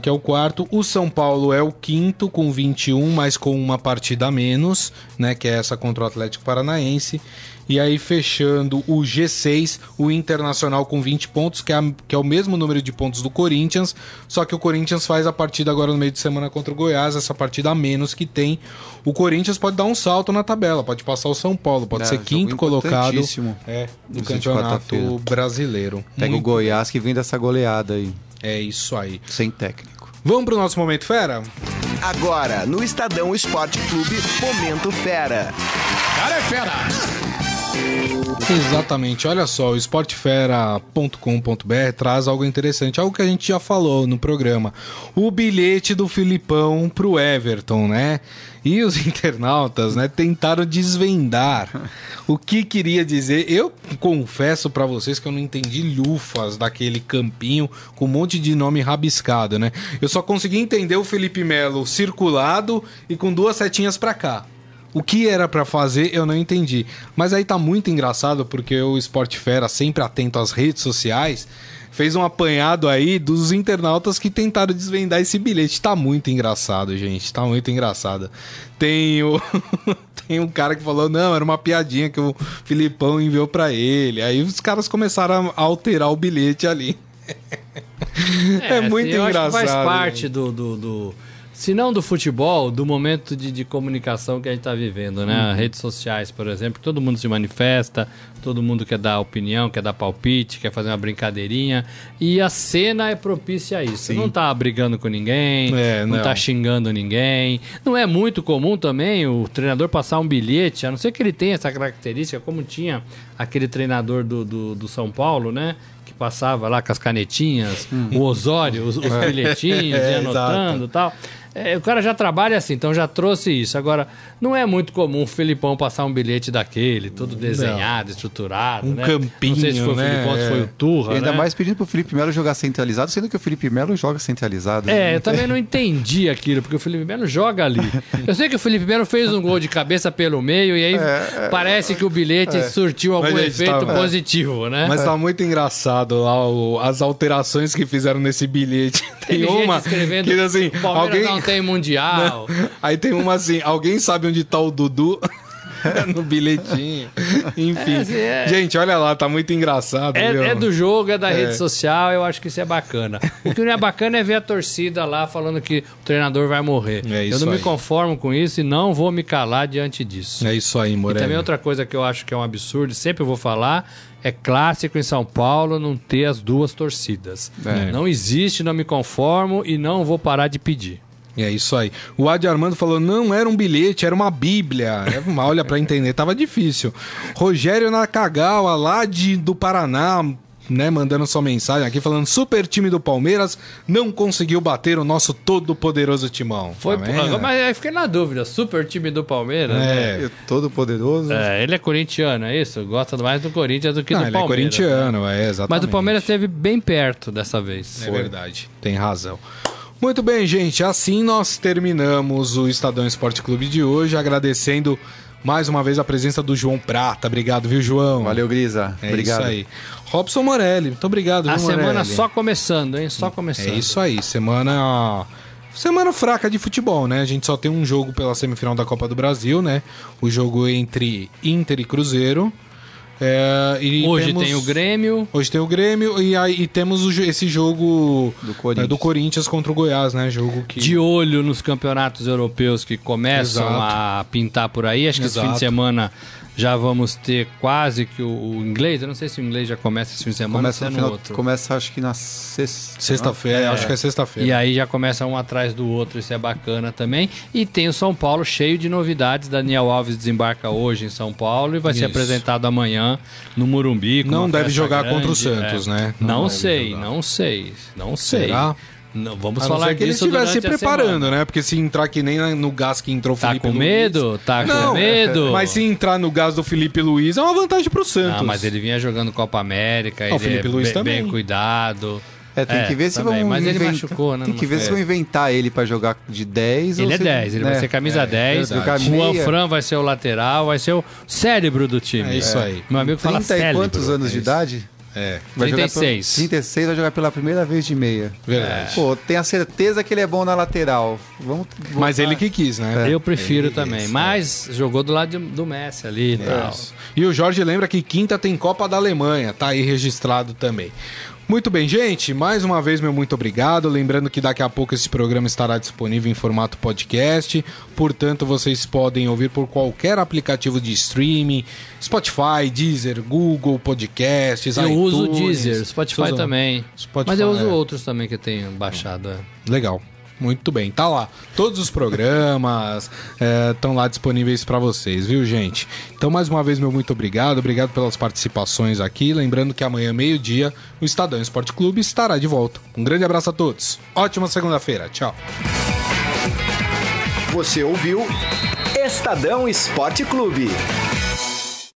Speaker 2: que é o quarto. O São Paulo é o quinto com 21, mas com uma partida a menos, né? Que é essa contra o Atlético Paranaense. E aí fechando o G6, o Internacional com 20 pontos, que é, a- que é o mesmo número de pontos do Corinthians, só que o Corinthians faz a partida agora no meio de semana contra o Goiás, essa partida a menos que tem. O Corinthians pode dar um salto na tabela, pode passar o São Paulo, pode
Speaker 4: É,
Speaker 2: ser quinto colocado é, do campeonato brasileiro.
Speaker 4: Pega o
Speaker 2: Muito-
Speaker 4: Goiás que vem dessa goleada aí,
Speaker 2: É isso aí.
Speaker 4: sem técnico.
Speaker 2: Vamos pro nosso momento fera?
Speaker 1: Agora, no Estadão Esporte Clube, Momento Fera.
Speaker 2: Exatamente, olha só, o esportefera.com.br traz algo interessante, algo que a gente já falou no programa. O bilhete do Filipão pro Everton, né? E os internautas, né, tentaram desvendar o que queria dizer. Eu confesso pra vocês que eu não entendi lufas daquele campinho com um monte de nome rabiscado, né? Eu só consegui entender o Felipe Melo circulado e com duas setinhas pra cá. O que era pra fazer, eu não entendi. Mas aí tá muito engraçado porque o Esporte Fera, sempre atento às redes sociais, fez um apanhado aí dos internautas que tentaram desvendar esse bilhete. Tá muito engraçado, gente. Tá muito engraçado. Tem o. Tem um cara que falou, não, era uma piadinha que o Filipão enviou pra ele. Aí os caras começaram a alterar o bilhete ali. É, muito
Speaker 3: assim, eu
Speaker 2: engraçado.
Speaker 3: Acho que faz parte do, do, do- se não do futebol, do momento de, de comunicação que a gente está vivendo, né?
Speaker 2: Uhum.
Speaker 3: Redes sociais, por exemplo, todo mundo se manifesta, todo mundo quer dar opinião, quer dar palpite, quer fazer uma brincadeirinha. E a cena é propícia a isso. Não tá brigando com ninguém,
Speaker 2: É,
Speaker 3: não,
Speaker 2: não.
Speaker 3: tá xingando ninguém. Não é muito comum também o treinador passar um bilhete, a não ser que ele tenha essa característica, como tinha aquele treinador do, do, do São Paulo, né? Que passava lá com as canetinhas, o Osório, os, os bilhetinhos,
Speaker 2: É,
Speaker 3: anotando e tal. É, o cara já trabalha assim, então já trouxe isso. Agora, não é muito comum o Felipão passar um bilhete daquele, todo desenhado, estruturado.
Speaker 2: Um
Speaker 3: né?
Speaker 2: campinho,
Speaker 3: Não sei se foi
Speaker 2: né?
Speaker 3: o Felipão, se foi
Speaker 2: É.
Speaker 3: o Turra.
Speaker 4: E ainda
Speaker 3: né?
Speaker 4: mais pedindo pro Felipe Melo jogar centralizado, sendo que o Felipe Melo joga centralizado.
Speaker 3: É,
Speaker 4: né?
Speaker 3: eu também não entendi aquilo, porque o Felipe Melo joga ali. Eu sei que o Felipe Melo fez um gol de cabeça pelo meio e aí parece que o bilhete surtiu algum efeito
Speaker 2: tá-
Speaker 3: positivo, né?
Speaker 2: Mas tá muito engraçado lá o- as alterações que fizeram nesse bilhete. Tem
Speaker 3: gente
Speaker 2: uma
Speaker 3: escrevendo
Speaker 2: que assim, alguém
Speaker 3: não tem mundial.
Speaker 2: Aí tem uma assim, alguém sabe onde tá o Dudu? no bilhetinho. Enfim.
Speaker 3: É, assim, é-
Speaker 2: Gente, olha lá, tá muito engraçado.
Speaker 3: É, é do jogo, é da
Speaker 2: É.
Speaker 3: rede social, eu acho que isso é bacana. O que não é bacana é ver a torcida lá falando que o treinador vai morrer.
Speaker 2: É
Speaker 3: eu não me
Speaker 2: aí.
Speaker 3: conformo com isso e não vou me calar diante disso.
Speaker 2: É isso aí,
Speaker 3: E
Speaker 2: Moreno.
Speaker 3: também outra coisa que eu acho que é um absurdo, sempre vou falar, é clássico em São Paulo não ter as duas torcidas.
Speaker 2: É.
Speaker 3: Não existe, não me conformo e não vou parar de pedir.
Speaker 2: É isso aí. O Adi Armando falou: não era um bilhete, era uma bíblia. É, Olha, pra entender, tava difícil. Rogério Nakagawa, lá de, do Paraná, né, mandando sua mensagem aqui, falando: super time do Palmeiras não conseguiu bater o nosso todo poderoso timão.
Speaker 3: Foi,
Speaker 2: Tá
Speaker 3: mas aí fiquei na dúvida, super time do Palmeiras, né?
Speaker 2: É.
Speaker 4: Todo poderoso.
Speaker 3: É, ele é corintiano, é isso? Gosta mais do Corinthians do que
Speaker 2: Não,
Speaker 3: do
Speaker 2: ele é
Speaker 3: Palmeiras. né?
Speaker 2: corintiano, é, exatamente.
Speaker 3: Mas o Palmeiras esteve bem perto dessa vez.
Speaker 2: É verdade, tem razão. Muito bem, gente. Assim nós terminamos o Estadão Esporte Clube de hoje, agradecendo Mais uma vez a presença do João Prata. Obrigado, viu, João?
Speaker 4: Valeu, Grisa.
Speaker 2: É
Speaker 4: Obrigado.
Speaker 2: isso aí. Robson Morelli, muito obrigado,
Speaker 3: A
Speaker 2: viu,
Speaker 3: semana
Speaker 2: Morelli?
Speaker 3: só começando, hein? Só começando.
Speaker 2: É isso aí, semana. Semana fraca de futebol, né? A gente só tem um jogo pela semifinal da Copa do Brasil, né? O jogo entre Inter e Cruzeiro. É, e
Speaker 3: Hoje
Speaker 2: temos-
Speaker 3: tem o Grêmio.
Speaker 2: Hoje tem o Grêmio e aí e temos o esse jogo
Speaker 4: Do Corinthians.
Speaker 2: é, do Corinthians contra o Goiás, né? Jogo que.
Speaker 3: De olho nos campeonatos europeus que começam
Speaker 2: Exato.
Speaker 3: a pintar por aí. Acho que esse fim
Speaker 2: Exato.
Speaker 3: de semana já vamos ter quase que o, o inglês. Eu não sei se o inglês já começa esse fim de semana
Speaker 4: Começa
Speaker 3: ou
Speaker 4: no
Speaker 3: se é no
Speaker 4: final,
Speaker 3: outro.
Speaker 4: começa acho que na sexta.
Speaker 2: Sexta-feira, acho que é sexta-feira.
Speaker 3: E aí já começa um atrás do outro, isso é bacana também. E tem o São Paulo cheio de novidades. Daniel Alves desembarca hoje em São Paulo e vai ser
Speaker 2: Isso.
Speaker 3: apresentado amanhã no Morumbi. com
Speaker 2: Não deve jogar
Speaker 3: grande,
Speaker 2: contra o Santos,
Speaker 3: é.
Speaker 2: né? Não
Speaker 3: Não, sei,
Speaker 2: jogar.
Speaker 3: não sei, não sei.
Speaker 2: Será?
Speaker 3: Não, vamos
Speaker 2: A não
Speaker 3: falar
Speaker 2: ser que ele
Speaker 3: disso
Speaker 2: estivesse se
Speaker 3: durante a
Speaker 2: preparando,
Speaker 3: semana.
Speaker 2: né? Porque se entrar que nem no gás que entrou o
Speaker 3: Tá
Speaker 2: Felipe
Speaker 3: com
Speaker 2: Luiz-
Speaker 3: medo? Tá
Speaker 2: Não,
Speaker 3: com medo?
Speaker 2: Mas se entrar no gás do Felipe Luiz é uma vantagem pro Santos.
Speaker 3: Não, mas ele vinha jogando Copa América,
Speaker 2: Ah, o
Speaker 3: ele
Speaker 2: Felipe
Speaker 3: é
Speaker 2: Luiz
Speaker 3: bem,
Speaker 2: também.
Speaker 3: bem cuidado.
Speaker 4: É, tem
Speaker 3: É,
Speaker 4: que ver se
Speaker 3: também,
Speaker 4: vão
Speaker 3: mas ele machucou, né,
Speaker 4: Tem
Speaker 3: não
Speaker 4: que ver se vão inventar ele pra jogar de 10
Speaker 3: Ele
Speaker 4: ou
Speaker 3: é
Speaker 4: se-
Speaker 3: 10, ele vai
Speaker 4: né?
Speaker 3: ser camisa 10.
Speaker 2: verdade.
Speaker 3: O Juan
Speaker 4: Meia.
Speaker 3: Fran vai ser o lateral, vai ser o cérebro do time.
Speaker 2: É isso aí.
Speaker 3: Meu amigo fala
Speaker 4: 30 e
Speaker 3: cérebro.
Speaker 4: quantos anos
Speaker 2: é
Speaker 4: de idade?
Speaker 2: É,
Speaker 4: Vai jogar
Speaker 3: 36.
Speaker 4: pela- 36 vai jogar pela primeira vez de meia.
Speaker 2: verdade.
Speaker 4: Pô, tenho a certeza que ele é bom na lateral. Vamos,
Speaker 2: Mas ele que quis, né?
Speaker 3: Eu prefiro
Speaker 2: Ele
Speaker 3: também.
Speaker 2: quis,
Speaker 3: Mas jogou do lado de- do Messi ali e tal.
Speaker 2: E o Jorge lembra que quinta tem Copa da Alemanha, tá aí registrado também. Muito bem, gente. Mais uma vez, meu muito obrigado. Lembrando que daqui a pouco esse programa estará disponível em formato podcast. Portanto, vocês podem ouvir por qualquer aplicativo de streaming: Spotify, Deezer, Google Podcasts.
Speaker 3: Eu uso o
Speaker 2: iTunes.
Speaker 3: Deezer, Spotify também.
Speaker 2: Spotify,
Speaker 3: Mas eu uso
Speaker 2: é.
Speaker 3: outros também que eu tenho baixado. é.
Speaker 2: Legal. Muito bem, tá lá. Todos os programas estão lá disponíveis para vocês, viu, gente? Então, mais uma vez, meu muito obrigado. Obrigado pelas participações aqui. Lembrando que amanhã, meio-dia, o Estadão Esporte Clube estará de volta. Um grande abraço a todos. Ótima segunda-feira. Tchau.
Speaker 1: Você ouviu Estadão Esporte Clube.